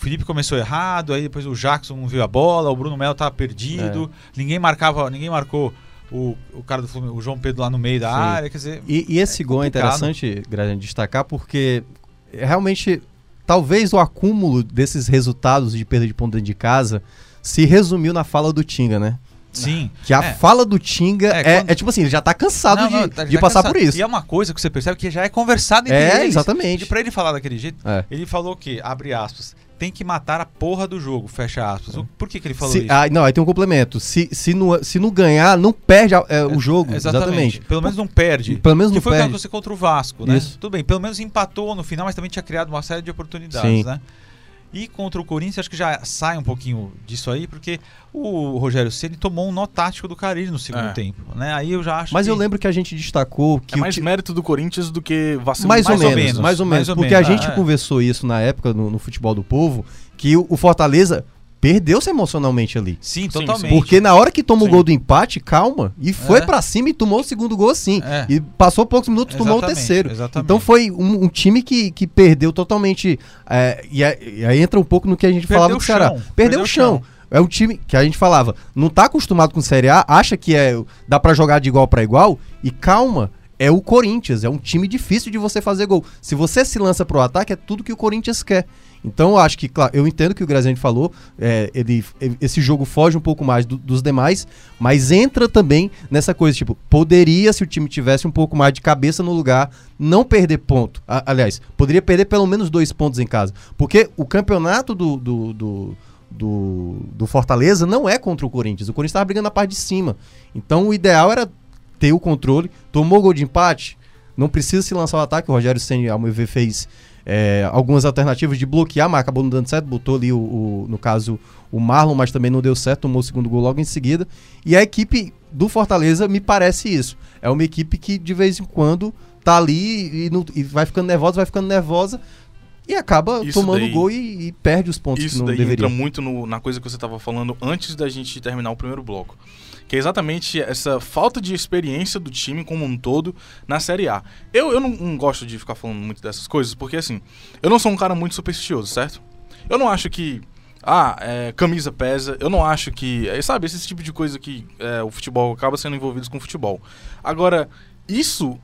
S2: O Felipe começou errado, aí depois o Jackson não viu a bola, o Bruno Melo tava perdido,
S3: É.
S2: ninguém marcava, ninguém marcou o, o cara do Fluminense, o João Pedro lá no meio da
S3: Sim.
S2: área, quer dizer,
S3: E, e esse
S2: É
S3: gol é interessante, Graziano, destacar porque realmente talvez o acúmulo desses resultados de perda de ponto dentro de casa se resumiu na fala do Tinga, né?
S2: Sim.
S3: Que a
S2: É.
S3: fala do Tinga
S2: É,
S3: é,
S2: quando-
S3: é tipo assim, ele já tá cansado
S2: Não,
S3: de,
S2: não, tá-
S3: de
S2: tá
S3: passar
S2: cansado.
S3: por isso.
S2: E é uma coisa que você percebe que já é conversado entre
S3: É,
S2: eles.
S3: exatamente.
S2: E pra ele falar daquele jeito,
S3: É.
S2: ele falou que, abre aspas, tem que matar a porra do jogo, fecha aspas. O- Por que, que ele falou
S3: Se-
S2: isso?
S3: ah, não, aí tem um complemento. Se, se, não, se não ganhar, não perde a- é, o jogo. Exatamente.
S2: Pelo menos não perde.
S3: Pelo menos
S2: que
S3: não
S2: foi o que
S3: perde.
S2: aconteceu contra o Vasco, né?
S3: Isso.
S2: Tudo bem, pelo menos empatou no final, mas também tinha criado uma série de oportunidades,
S3: Sim.
S2: né? E contra o Corinthians, acho que já sai um pouquinho disso aí, porque o Rogério Ceni tomou um nó tático do Carilli no segundo
S4: É.
S2: tempo, né? Aí eu já acho
S3: Mas
S2: que...
S3: eu lembro que a gente destacou que
S4: É
S3: o
S4: mais
S3: ti-
S4: mérito do Corinthians do que vacilo
S3: mais,
S4: do
S3: ou,
S2: mais ou
S3: menos,
S2: menos,
S3: mais ou
S2: mais
S3: menos,
S2: ou
S3: porque a
S2: menos,
S3: gente
S2: ah, é.
S3: conversou isso na época no, no futebol do povo, que o, o Fortaleza perdeu-se emocionalmente ali.
S2: Sim,
S4: Sim,
S2: totalmente.
S3: Porque na hora que toma o gol do empate, calma, e foi
S2: É.
S3: pra cima e tomou o segundo gol assim.
S2: É.
S3: E passou poucos minutos e tomou o
S2: Exatamente,
S3: terceiro.
S2: exatamente.
S3: Então foi um, um time que, que perdeu totalmente. é, e, aí- entra um pouco no que a gente
S2: Perdeu
S3: falava do Ceará. Perdeu,
S2: perdeu
S3: o chão.
S2: chão.
S3: É um time que a gente falava, não tá acostumado com Série A, acha que é dá pra jogar de igual pra igual, e calma, é o Corinthians, é um time difícil de você fazer gol. Se você se lança pro ataque, é tudo que o Corinthians quer. Então eu acho que, claro, eu entendo que o Graziani falou, é, ele, esse jogo foge um pouco mais do- dos demais, mas entra também nessa coisa, tipo, poderia, se o time tivesse um pouco mais de cabeça no lugar, não perder ponto. A- aliás, poderia perder pelo menos dois pontos em casa. Porque o campeonato do, do, do, do, do Fortaleza não é contra o Corinthians. O Corinthians estava brigando na parte de cima. Então o ideal era ter o controle. Tomou gol de empate, não precisa se lançar o ataque. O Rogério Senna, ao meu ver, fez é, algumas alternativas de bloquear, mas acabou não dando certo. Botou ali, o, o- no caso, o Marlon, mas também não deu certo. Tomou o segundo gol logo em seguida. E a equipe do Fortaleza me parece isso. É uma equipe que de vez em quando tá ali e, não- e vai ficando nervosa, vai ficando nervosa. E acaba
S4: Isso
S3: tomando
S4: daí-
S3: gol e, e perde os pontos que
S4: Isso
S3: não
S4: daí
S3: deveria.
S4: entra muito no- na coisa que você estava falando antes da gente terminar o primeiro bloco. Que é exatamente essa falta de experiência do time como um todo na Série A. Eu, eu não, não gosto de ficar falando muito dessas coisas, porque assim, eu não sou um cara muito supersticioso, certo? Eu não acho que. Ah, é, camisa pesa. Eu não acho que. é, sabe, esse tipo de coisa que é, o futebol acaba sendo envolvido com o futebol. Agora, isso,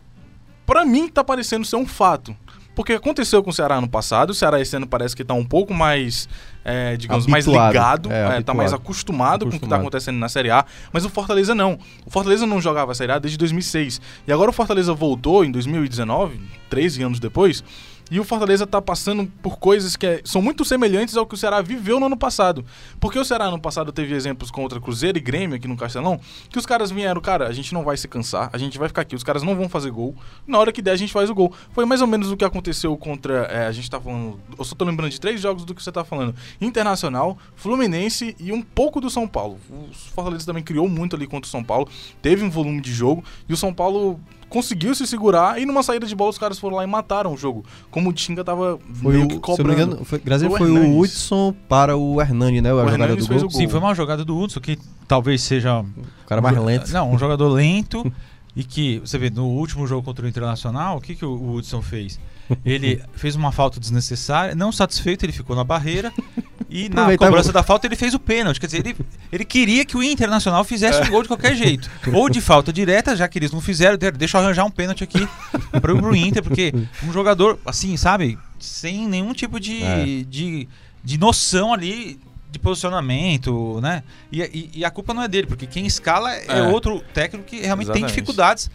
S4: pra mim, tá parecendo ser um fato. Porque aconteceu com o Ceará no passado, o Ceará esse ano parece que tá um pouco mais, é, digamos, mais
S3: Habituado.
S4: ligado,
S3: É,
S4: é, tá
S3: habituado.
S4: mais acostumado, com o que tá
S3: Acostumado.
S4: acontecendo na Série A, mas o Fortaleza não. O Fortaleza não jogava a Série A desde 2006. E agora o Fortaleza voltou em 2019, 13 anos depois, e o Fortaleza tá passando por coisas que é- são muito semelhantes ao que o Ceará viveu no ano passado. Porque o Ceará no passado teve exemplos contra Cruzeiro e Grêmio aqui no Castelão, que os caras vieram, cara, a gente não vai se cansar, a gente vai ficar aqui, os caras não vão fazer gol. Na hora que der, a gente faz o gol. Foi mais ou menos o que aconteceu contra. é, a gente tá falando. Eu só tô lembrando de três jogos do que você tá falando: Internacional, Fluminense e um pouco do São Paulo. O Fortaleza também criou muito ali contra o São Paulo, teve um volume de jogo e o São Paulo conseguiu se segurar e numa saída de bola os caras foram lá e mataram o jogo. Como o Tinga tava
S3: Foi
S4: meio
S3: o,
S4: que
S3: se eu não
S4: cobrando.
S3: me engano, foi, Graziano
S4: Foi o
S3: foi o. Hudson para o Hernani, né? A
S4: O
S3: jogada
S4: Hernanes
S3: do gol.
S4: o gol.
S2: Sim, foi uma jogada do Hudson que talvez seja
S3: O cara mais lento.
S2: Não, um jogador lento e que, você vê, no último jogo contra o Internacional, o que, que o o Hudson fez? Ele fez uma falta desnecessária, não satisfeito, ele ficou na barreira e na cobrança da falta ele fez o pênalti. Quer dizer, ele, ele queria que o Internacional fizesse um gol de qualquer jeito. Ou de falta direta, já que eles não fizeram, de- deixa eu arranjar um pênalti aqui pro, pro Inter, porque um jogador, assim, sabe, sem nenhum tipo de,
S3: É.
S2: de, de noção ali de posicionamento, né? E, e- e a culpa não é dele, porque quem escala é,
S4: É.
S2: outro técnico que realmente tem
S4: Exatamente.
S2: dificuldades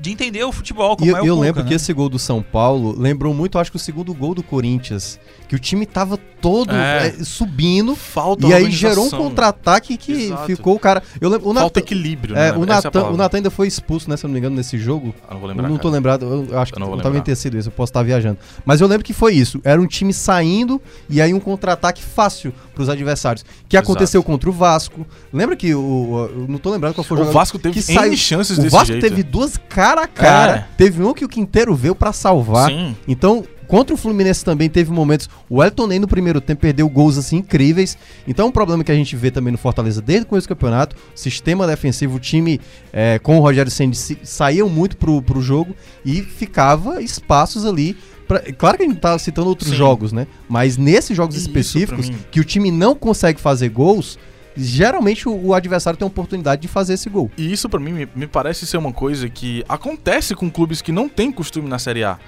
S2: de entender o futebol,
S3: E
S2: como
S3: eu,
S2: é o
S3: eu
S2: Cuca,
S3: lembro
S2: né?
S3: que esse gol do São Paulo lembrou muito, acho que o segundo gol do Corinthians. Que o time tava todo
S4: É.
S3: é, subindo
S4: Falta
S3: e aí gerou um contra-ataque que
S4: Exato.
S3: ficou o cara. Eu lembro, o
S4: Falta equilíbrio,
S3: é,
S4: né?
S3: o
S4: é a
S3: Natan, o. Natan ainda foi expulso, né? Se eu não me engano, nesse jogo.
S4: Eu não vou
S3: Eu
S4: lembrar.
S3: não tô
S4: cara.
S3: lembrado, eu acho
S4: Eu
S3: que
S4: não
S3: talvez
S4: lembrar.
S3: tenha sido isso, eu posso estar viajando. Mas eu lembro que foi isso. Era um time saindo e aí um contra-ataque fácil pros adversários. Que
S4: Exato.
S3: aconteceu contra o Vasco. Lembra que o. o- Eu não tô lembrado qual foi o
S4: O
S3: jogador
S4: Vasco teve
S3: que saiu-
S4: chances
S3: O
S4: desse
S3: Vasco
S4: jeito.
S3: teve duas cara a cara.
S4: É.
S3: Teve um que o Quinteiro veio pra salvar.
S4: Sim.
S3: Então, contra o Fluminense também teve momentos. O Elton Ney no primeiro tempo perdeu gols assim incríveis. Então, um problema que a gente vê também no Fortaleza desde o começo do campeonato: sistema defensivo, o time é, com o Rogério Senna se- saíam muito pro, pro jogo e ficava espaços ali. Pra- claro que a gente tá citando outros
S4: Sim.
S3: jogos, né? Mas nesses jogos
S4: Isso,
S3: específicos, que o time não consegue fazer gols, geralmente o, o adversário tem a oportunidade de fazer esse gol.
S4: E isso pra mim me, me parece ser uma coisa que acontece com clubes que não têm costume na Série A.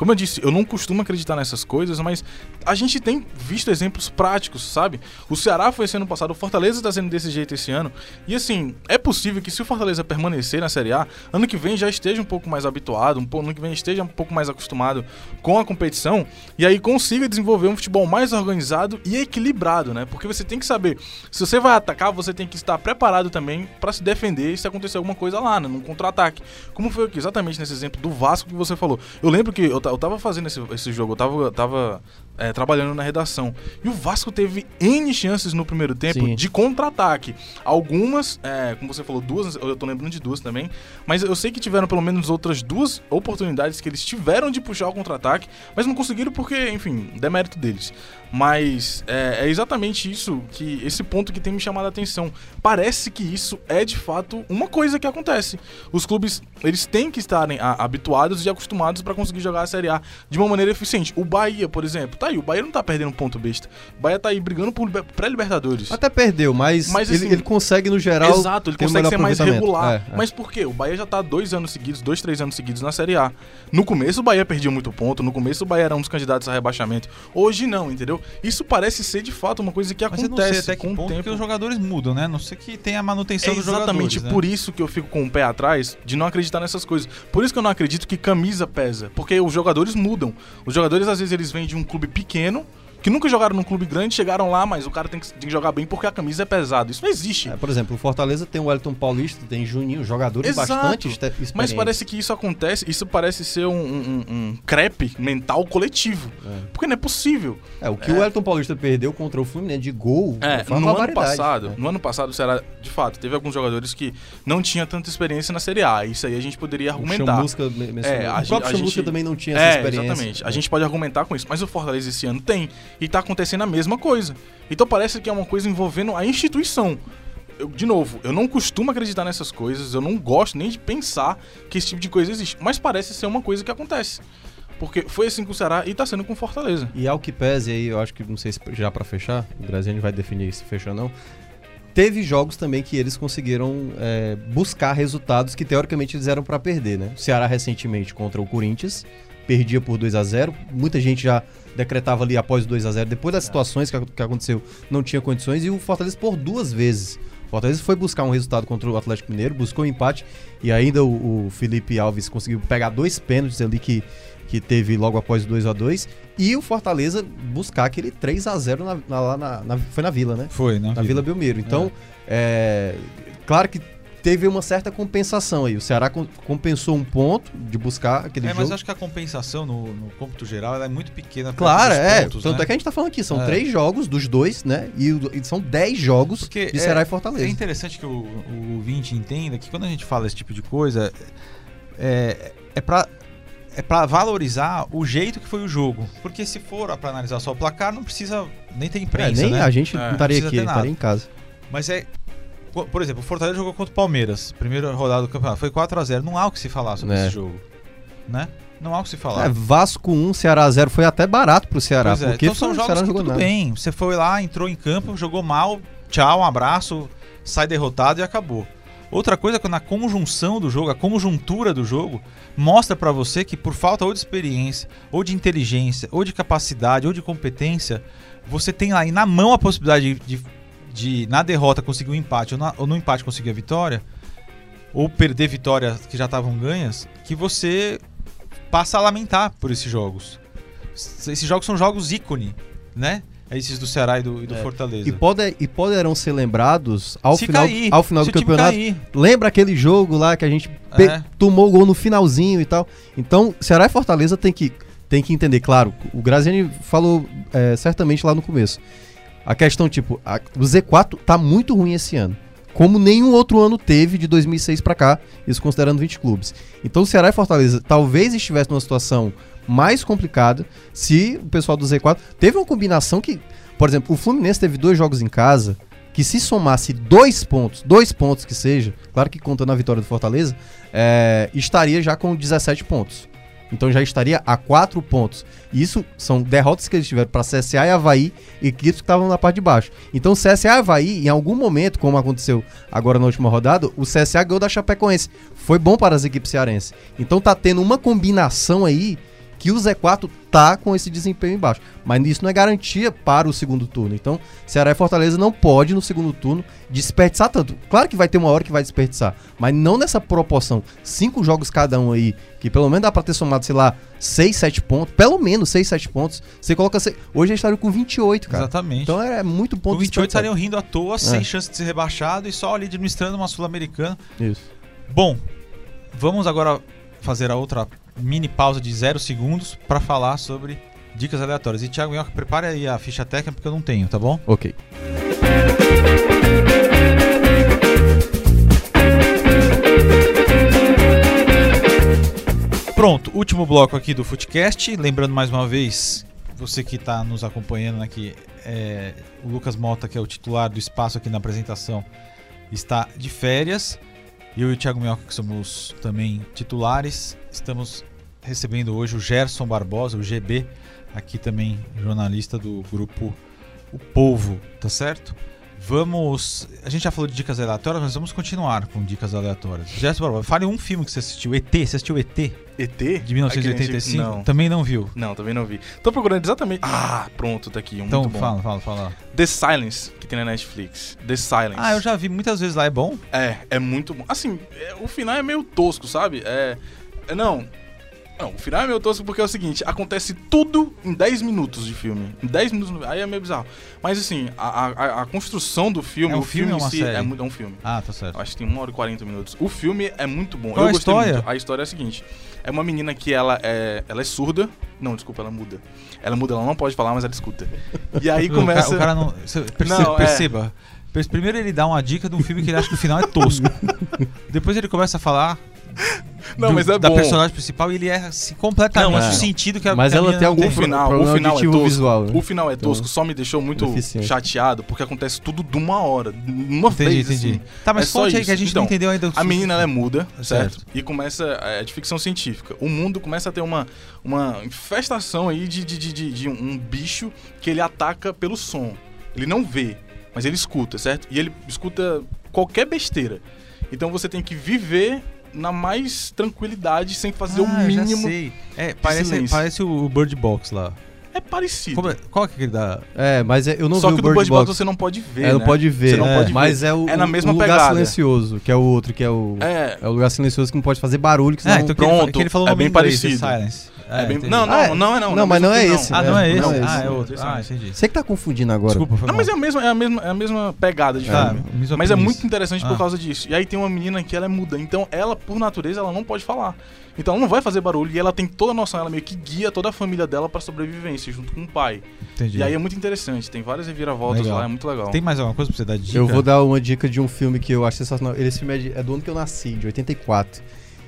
S4: Como eu disse, eu não costumo acreditar nessas coisas, mas a gente tem visto exemplos práticos, sabe? O Ceará foi esse ano passado, o Fortaleza tá sendo desse jeito esse ano. E assim, é possível que se o Fortaleza permanecer na Série A, ano que vem já esteja um pouco mais habituado, um pouco, ano que vem esteja um pouco mais acostumado com a competição e aí consiga desenvolver um futebol mais organizado e equilibrado, né? Porque você tem que saber, se você vai atacar, você tem que estar preparado também para se defender se acontecer alguma coisa lá, né? Num contra-ataque. Como foi exatamente nesse exemplo do Vasco que você falou. Eu lembro que eu, eu tava fazendo esse, esse jogo, eu tava, tava é, trabalhando na redação. E o Vasco teve N chances no primeiro tempo
S3: Sim.
S4: de contra-ataque. Algumas, é, como você falou, duas, eu tô lembrando de duas também. Mas eu sei que tiveram pelo menos outras duas oportunidades que eles tiveram de puxar o contra-ataque, mas não conseguiram porque, enfim, demérito deles. Mas é, é exatamente isso, que esse ponto que tem me chamado a atenção. Parece que isso é de fato uma coisa que acontece. Os clubes, eles têm que estarem a- habituados e acostumados para conseguir jogar a Série A de uma maneira eficiente. O Bahia, por exemplo, tá aí, o Bahia não tá perdendo ponto besta. O Bahia tá aí brigando por liber- pré-libertadores.
S3: Até perdeu, mas,
S4: Mas,
S3: ele,
S4: assim,
S3: ele consegue, no geral.
S4: Exato, ele
S3: ter
S4: consegue ser mais regular.
S3: É, é.
S4: Mas por quê? O Bahia já tá dois anos seguidos, dois, três anos seguidos na Série A. No começo o Bahia perdia muito ponto, no começo o Bahia era um dos candidatos a rebaixamento. Hoje não, entendeu? Isso parece ser de fato uma coisa que
S2: Mas eu não
S4: acontece
S2: sei até que
S4: com o tempo.
S2: que os jogadores mudam, né? Não sei que tem a manutenção
S4: É
S2: dos jogadores.
S4: exatamente
S2: né?
S4: por isso que eu fico com o pé atrás de não acreditar nessas coisas. Por isso que eu não acredito que camisa pesa. Porque os jogadores mudam. Os jogadores, às vezes, eles vêm de um clube pequeno, que nunca jogaram num clube grande, chegaram lá, mas o cara tem que, tem que jogar bem porque a camisa é pesada. Isso não existe.
S3: É, por exemplo, o Fortaleza tem o Wellington Paulista, tem Juninho, jogadores
S4: Exato.
S3: bastante experientes.
S4: Mas parece que isso acontece, isso parece ser um, um, um crepe mental coletivo. Porque não é possível.
S3: É, o que o Wellington Paulista perdeu contra o Fluminense de gol
S4: É,
S3: foi uma
S4: no ano passado,
S3: né?
S4: no ano passado o Ceará, de fato, teve alguns jogadores que não tinham tanta experiência na Série A. Isso aí a gente poderia
S3: O
S4: argumentar.
S3: Chamusca me- mencionou.
S4: É, a
S3: o próprio
S4: a
S3: Chamusca
S4: gente-
S3: também não tinha essa
S4: É,
S3: experiência.
S4: exatamente. A
S3: É.
S4: gente pode argumentar com isso, mas o Fortaleza esse ano tem e tá acontecendo a mesma coisa. Então parece que é uma coisa envolvendo a instituição. Eu, de novo, eu não costumo acreditar nessas coisas, eu não gosto nem de pensar que esse tipo de coisa existe, mas parece ser uma coisa que acontece. Porque foi assim com o Ceará e tá sendo com Fortaleza.
S3: E ao que pese aí, eu acho que não sei se já pra fechar, o Graziani vai definir se fechou ou não. Teve jogos também que eles conseguiram é, buscar resultados que teoricamente eles eram pra perder, né? O Ceará recentemente contra o Corinthians perdia por 2 a 0 Muita gente já decretava ali após o 2 a 0 depois das situações que, que aconteceu, não tinha condições e o Fortaleza por duas vezes. O Fortaleza foi buscar um resultado contra o Atlético Mineiro, buscou um empate e ainda o, o Felipe Alves conseguiu pegar dois pênaltis ali que, que teve logo após o 2 a 2 e o Fortaleza buscar aquele 3 a 0 na, na- lá na, na- foi na Vila, né?
S2: Foi, né?
S3: Na Vila Belmiro. Então, é, claro que teve uma certa compensação aí. O Ceará com- compensou um ponto de buscar aquele
S2: É,
S3: jogo.
S2: mas acho que a compensação no, no cômputo geral ela é muito pequena.
S3: Claro, é.
S2: pontos,
S3: Tanto
S2: né?
S3: é que a gente tá falando aqui, são
S2: É.
S3: três jogos dos dois, né? E, e são dez jogos
S2: Porque
S3: de
S2: é-
S3: Ceará e
S2: É
S3: Fortaleza.
S2: interessante que o, o ouvinte entenda que quando a gente fala esse tipo de coisa, é, é pra. É pra valorizar o jeito que foi o jogo. Porque se for pra analisar só o placar, não precisa nem ter
S3: É,
S2: imprensa,
S3: nem
S2: né?
S3: a gente
S4: É,
S3: não estaria aqui, estaria em casa.
S2: Mas é. Po- Por exemplo, o Fortaleza jogou contra o Palmeiras, primeira rodada do campeonato. Foi 4x0. Não há o que se falar sobre
S3: É.
S2: esse jogo. Né? Não há o que se falar.
S3: É, Vasco 1, Ceará 0 foi até barato pro Ceará,
S2: Pois é,
S3: porque
S2: então são jogos
S3: Ceará
S2: que tudo
S3: nada.
S2: bem. Você foi lá, entrou em campo, jogou mal, tchau, um abraço, sai derrotado e acabou. Outra coisa é quando a conjunção do jogo, a conjuntura do jogo, mostra pra você que por falta ou de experiência, ou de inteligência, ou de capacidade, ou de competência, você tem aí na mão a possibilidade de, de- de, na derrota conseguir um empate, ou, na- ou no empate conseguir a vitória, ou perder vitórias que já estavam ganhas, que você passa a lamentar por esses jogos. Esses jogos são jogos ícone, né? É Esses do Ceará e do, e do
S3: É.
S2: Fortaleza.
S3: E, pode, e poderão ser lembrados ao
S2: Se
S3: final,
S2: cair,
S3: ao final do campeonato. Lembra aquele jogo lá que a gente
S2: É.
S3: tomou o gol no finalzinho e tal? Então, Ceará e Fortaleza tem que, tem que entender, claro, o Graziani falou é, certamente lá no começo. A questão, tipo, a- o Z4 tá muito ruim esse ano. Como nenhum outro ano teve de 2006 pra cá, isso considerando 20 clubes. Então, Ceará e Fortaleza talvez estivesse numa situação mais complicada se o pessoal do Z4 teve uma combinação que, por exemplo, o Fluminense teve dois jogos em casa que se somasse dois pontos, dois pontos que seja, claro que contando a vitória do Fortaleza, é, estaria já com 17 pontos. Então já estaria a 4 pontos. Isso são derrotas que eles tiveram para CSA e Havaí, equipes que estavam na parte de baixo. Então CSA e Havaí, em algum momento, como aconteceu agora na última rodada, o CSA ganhou da Chapecoense. Foi bom para as equipes cearenses. Então tá tendo uma combinação aí que o Z4 tá com esse desempenho embaixo. Mas isso não é garantia para o segundo turno. Então, Ceará e Fortaleza não pode no segundo turno desperdiçar tanto. Claro que vai ter uma hora que vai desperdiçar, mas não nessa proporção. Cinco jogos cada um aí, que pelo menos dá pra ter somado, sei lá, 6, 7 pontos. Pelo menos 6, 7 pontos. Você coloca. se- Hoje eles estariam com 28, cara.
S2: Exatamente.
S3: Então é muito ponto
S2: o 28
S3: desperdiçado.
S2: estariam rindo à toa, sem chance de ser rebaixado e só ali administrando uma Sul-Americana.
S3: Isso.
S2: Bom, vamos agora fazer a outra mini pausa de zero segundos para falar sobre dicas aleatórias. E Thiago Minhoca, prepare aí a ficha técnica porque eu não tenho, tá bom?
S3: Ok.
S2: Pronto, último bloco aqui do Footcast. Lembrando mais uma vez, você que está nos acompanhando aqui, é, o Lucas Mota, que é o titular do espaço aqui na apresentação, está de férias. Eu e o Thiago Minhoca, que somos também titulares, estamos recebendo hoje o Gerson Barbosa, o GB, aqui também jornalista do grupo O Povo, tá certo? Vamos. A gente já falou de dicas aleatórias, mas vamos continuar com dicas aleatórias. Gerson Barbosa, fale um filme que você assistiu. ET, você assistiu ET?
S4: ET?
S2: De 1985?
S4: Não.
S2: Também não viu.
S4: Não, também não vi. Tô procurando exatamente. Ah, pronto, tá aqui. Um
S2: Então
S4: muito bom.
S2: fala, fala, fala.
S4: The Silence, que tem na Netflix. The Silence.
S2: Ah, eu já vi muitas vezes lá, é bom?
S4: É, é muito bom. Assim, é, o final é meio tosco, sabe? É. é, não. Não, o final é meio tosco porque é o seguinte: acontece tudo em 10 minutos de filme. Em 10 minutos. Aí é meio bizarro. Mas assim, a, a, a construção do filme,
S2: É um
S4: o filme,
S2: filme uma
S4: si é, muito, é um filme.
S2: Ah, tá certo.
S4: Acho que tem 1 hora e 40 minutos. O filme é muito bom.
S2: Qual
S4: eu
S2: a
S4: gostei
S2: história?
S4: muito. A história é a seguinte: é uma menina que ela é, ela é surda. Não, desculpa, ela muda. Ela muda, ela não pode falar, mas ela escuta. E aí
S2: O
S4: começa.
S2: ca- O cara, não. você perce-
S4: Não, é.
S2: perceba. Per- Primeiro ele dá uma dica de um filme que ele acha que o final é tosco. Depois ele começa a falar
S4: Não,
S2: do-
S4: mas é
S2: da
S4: bom.
S2: personagem principal e ele erra assim, completamente
S4: Não,
S2: o
S3: é.
S2: sentido que a
S3: Mas ela tem algum
S4: O
S3: pro-
S4: final, o final é tosco.
S3: visual, né?
S4: O final é tosco,
S3: Então,
S4: só me deixou muito
S3: deficiente.
S4: chateado, porque acontece tudo de uma hora. Uma
S2: Entendi,
S4: vez,
S2: entendi.
S4: assim.
S2: Tá, mas
S4: É só
S2: conte aí que a gente
S4: Então,
S2: não entendeu ainda. o
S4: A menina ela é muda, certo?
S2: Certo.
S4: E começa. É de ficção científica. O mundo começa a ter uma, uma infestação aí de, de, de, de- de um bicho que ele ataca pelo som. Ele não vê, mas ele escuta, certo? E ele escuta qualquer besteira. Então você tem que viver na mais tranquilidade, sem fazer
S2: ah,
S4: o
S2: eu já
S4: mínimo.
S2: sei. É, parece,
S4: silêncio.
S2: parece o Bird Box lá.
S4: É parecido.
S2: É- qual que é aquele da.
S3: É, mas é- eu não
S4: Só
S3: vi
S4: que
S3: o Bird
S4: Bird Box
S3: Box.
S4: você não pode ver.
S3: É, não
S4: né?
S3: pode ver.
S4: Você não
S3: é,
S4: pode ver.
S3: Mas é o,
S4: É na mesma
S3: o lugar
S4: pegada.
S3: silencioso, que é o outro, que é o.
S4: É,
S3: É o lugar silencioso que não pode fazer barulho, que senão...
S2: Ah, então que ele,
S4: pronto,
S2: que ele falou o
S4: é bem parecido.
S2: The Silence.
S4: É bem...
S2: entendi.
S4: Não, não,
S3: Ah, é.
S4: não é não.
S3: Não, mas não é esse.
S2: Ah, não é
S3: É,
S2: esse?
S3: é.
S2: Ah, é outro.
S4: esse
S2: Ah, entendi.
S3: Você que tá confundindo agora.
S2: Desculpa, foi
S4: Não,
S2: mal.
S4: mas é a mesma, é a mesma, é a mesma pegada de
S2: Tá,
S4: filme.
S2: mesma
S4: Mas é muito interessante
S2: Ah.
S4: por causa disso. E aí tem uma menina que ela é muda. Então ela, por natureza, ela não pode falar. Então ela não vai fazer barulho. E ela tem toda a noção. Ela meio que guia toda a família dela pra sobrevivência, junto com o pai.
S2: Entendi.
S4: E aí é muito interessante. Tem várias reviravoltas
S2: Legal.
S4: lá. É muito legal.
S2: Tem mais alguma coisa pra você dar dica?
S3: Eu vou dar uma dica de um filme que eu acho sensacional. Esse filme é, de- é do ano que eu nasci, de 84.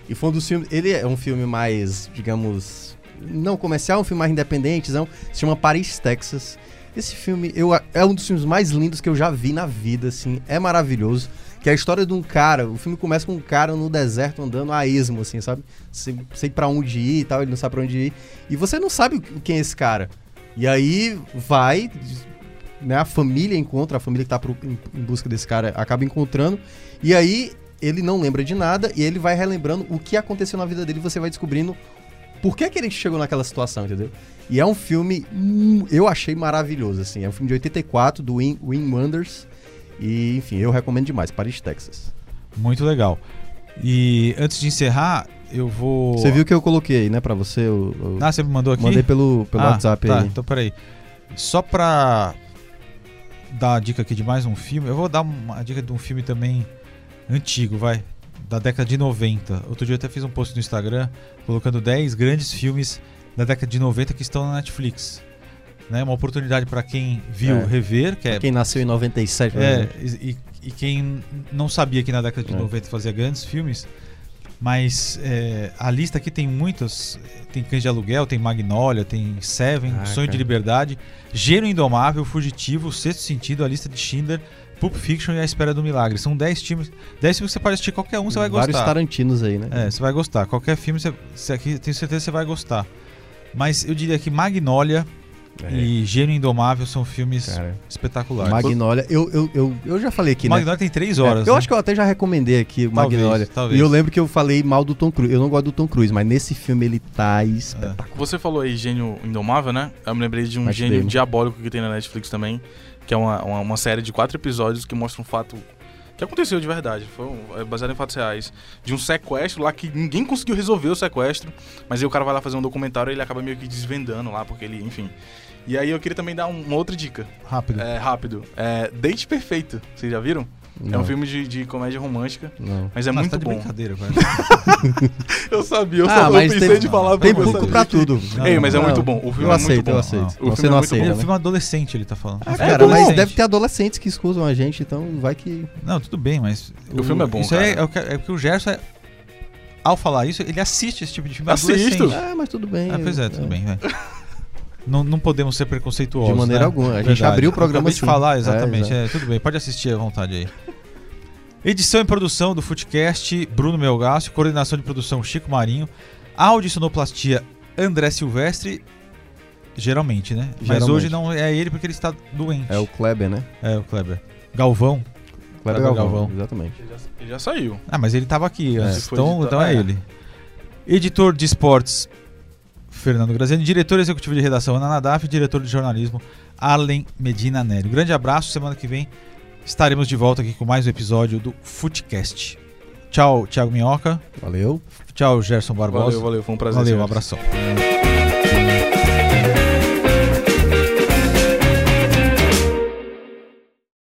S3: E foi um dos filmes. Ele é um filme mais, digamos. Não comercial, um filme mais independente, não. Se chama Paris, Texas. Esse filme eu, é um dos filmes mais lindos que eu já vi na vida, assim. É maravilhoso. Que é a história de um cara. O filme começa com um cara no deserto andando a esmo, assim, sabe? Sem, sem pra onde ir e tal, ele não sabe pra onde ir. E você não sabe quem é esse cara. E aí vai, né, a família encontra, a família que tá pro- em, em busca desse cara acaba encontrando, e aí ele não lembra de nada e ele vai relembrando o que aconteceu na vida dele e você vai descobrindo por que, que ele chegou naquela situação, entendeu? E é um filme, hum, eu achei maravilhoso, assim, é um filme de 84 do Wim, Wim Wenders, e enfim, eu recomendo demais, Paris, Texas.
S2: Muito legal. E antes de encerrar, eu vou.
S3: Você viu que eu coloquei né, pra você, eu, eu
S2: Ah, você me mandou aqui?
S3: mandei pelo, pelo
S2: Ah,
S3: WhatsApp
S2: tá,
S3: aí.
S2: Então peraí. Só pra dar a dica aqui de mais um filme, eu vou dar uma dica de um filme também antigo, vai. Da década de 90. Outro dia eu até fiz um post no Instagram colocando 10 grandes filmes da década de 90 que estão na Netflix. Né? Uma oportunidade pra quem viu
S3: É.
S2: rever, que é
S3: Quem nasceu em 97, por
S2: é,
S3: exemplo.
S2: e, e- quem não sabia que na década de
S3: É.
S2: 90 fazia grandes filmes, mas é, a lista aqui tem muitas. Tem Cães de Aluguel, tem Magnolia, tem Seven,
S3: Ah,
S2: Sonho de
S3: cara.
S2: Liberdade, Gênio Indomável, Fugitivo, Sexto Sentido, A Lista de Schindler, Pulp Fiction e A Espera do Milagre. São 10 filmes, 10 filmes que você pode assistir qualquer um, você vai
S3: Vários
S2: gostar.
S3: Tarantinos aí, né?
S2: É, você vai gostar. Qualquer filme, você, você aqui, tenho certeza que você vai gostar. Mas eu diria que Magnolia e Gênio Indomável são filmes
S3: Cara,
S2: espetaculares.
S3: Magnolia, eu, eu, eu, eu já falei aqui, né?
S2: Magnolia tem três horas.
S3: É, eu
S2: né?
S3: acho que eu até já recomendei aqui o Magnolia.
S2: talvez.
S3: E eu lembro que eu falei mal do Tom Cruise. Eu não gosto do Tom Cruise, mas nesse filme ele tá espetacular.
S4: Você falou aí gênio indomável, né? Eu me lembrei de um
S3: Matt
S4: gênio
S3: Damon.
S4: diabólico que tem na Netflix também, que é uma, uma, uma série de quatro episódios que mostra um fato que aconteceu de verdade, foi um- é baseado em fatos reais, de um sequestro lá que ninguém conseguiu resolver o sequestro, mas aí o cara vai lá fazer um documentário e ele acaba meio que desvendando lá, porque ele, enfim. E aí eu queria também dar um- uma outra dica,
S2: Rápido.
S4: é, rápido. É Date Perfeito, vocês já viram? É
S3: Não,
S4: um filme de, de comédia romântica,
S3: Não.
S4: mas é
S2: Mas
S4: muito
S2: tá de
S4: bom.
S2: brincadeira, cara.
S4: Eu sabia, eu,
S3: Ah,
S4: só, eu
S3: mas
S4: pensei
S3: tem-
S4: de falar
S3: Tem
S4: eu
S3: público pra
S4: que-
S3: tudo.
S4: Ei, mas é
S3: Não,
S4: muito bom. O filme
S3: eu
S4: é
S3: aceito,
S4: muito bom.
S3: eu aceito.
S4: O
S3: Você
S4: filme
S3: não
S4: é
S3: aceita,
S2: é um filme adolescente, ele tá falando.
S3: Ah,
S2: É
S3: cara, mas deve ter adolescentes que escutam a gente, então vai que.
S2: Não, tudo bem, mas.
S4: O filme é bom,
S2: Isso
S4: cara.
S2: é, o que- é porque o Gerson, é- ao falar isso, ele assiste esse tipo de filme
S4: Assisto.
S2: adolescente.
S3: Ah, mas tudo bem.
S2: Ah, pois é, tudo bem, vai. Não, não podemos ser preconceituosos.
S3: De maneira
S2: né?
S3: alguma. A gente
S2: Verdade.
S3: abriu o programa assim.
S2: falar,
S3: É,
S2: exatamente.
S3: exato.
S2: É, tudo bem, pode assistir à vontade aí. Edição e produção do Footcast, Bruno Melgaço. Coordenação de produção, Chico Marinho. Áudio e sonoplastia, André Silvestre. Geralmente, né? Mas
S3: Geralmente.
S2: hoje não é ele porque ele está doente.
S3: É o Kleber, né?
S2: É, o Kleber. Galvão.
S3: Kleber
S2: Kleber
S3: Galvão.
S2: Galvão.
S3: Exatamente.
S4: Ele já, ele já saiu.
S2: Ah, mas ele estava aqui
S4: for
S2: então, então é
S4: é.
S2: ele. Editor de esportes, Fernando Graziani. Diretor executivo de redação, Ana Nadaf. Diretor de jornalismo, Allen Medina Nery. Um grande abraço. Semana que vem estaremos de volta aqui com mais um episódio do Footcast. Tchau, Thiago Minhoca.
S3: Valeu.
S2: Tchau, Gerson Barbosa.
S4: Valeu, valeu. Foi um prazer.
S2: Valeu, um abração.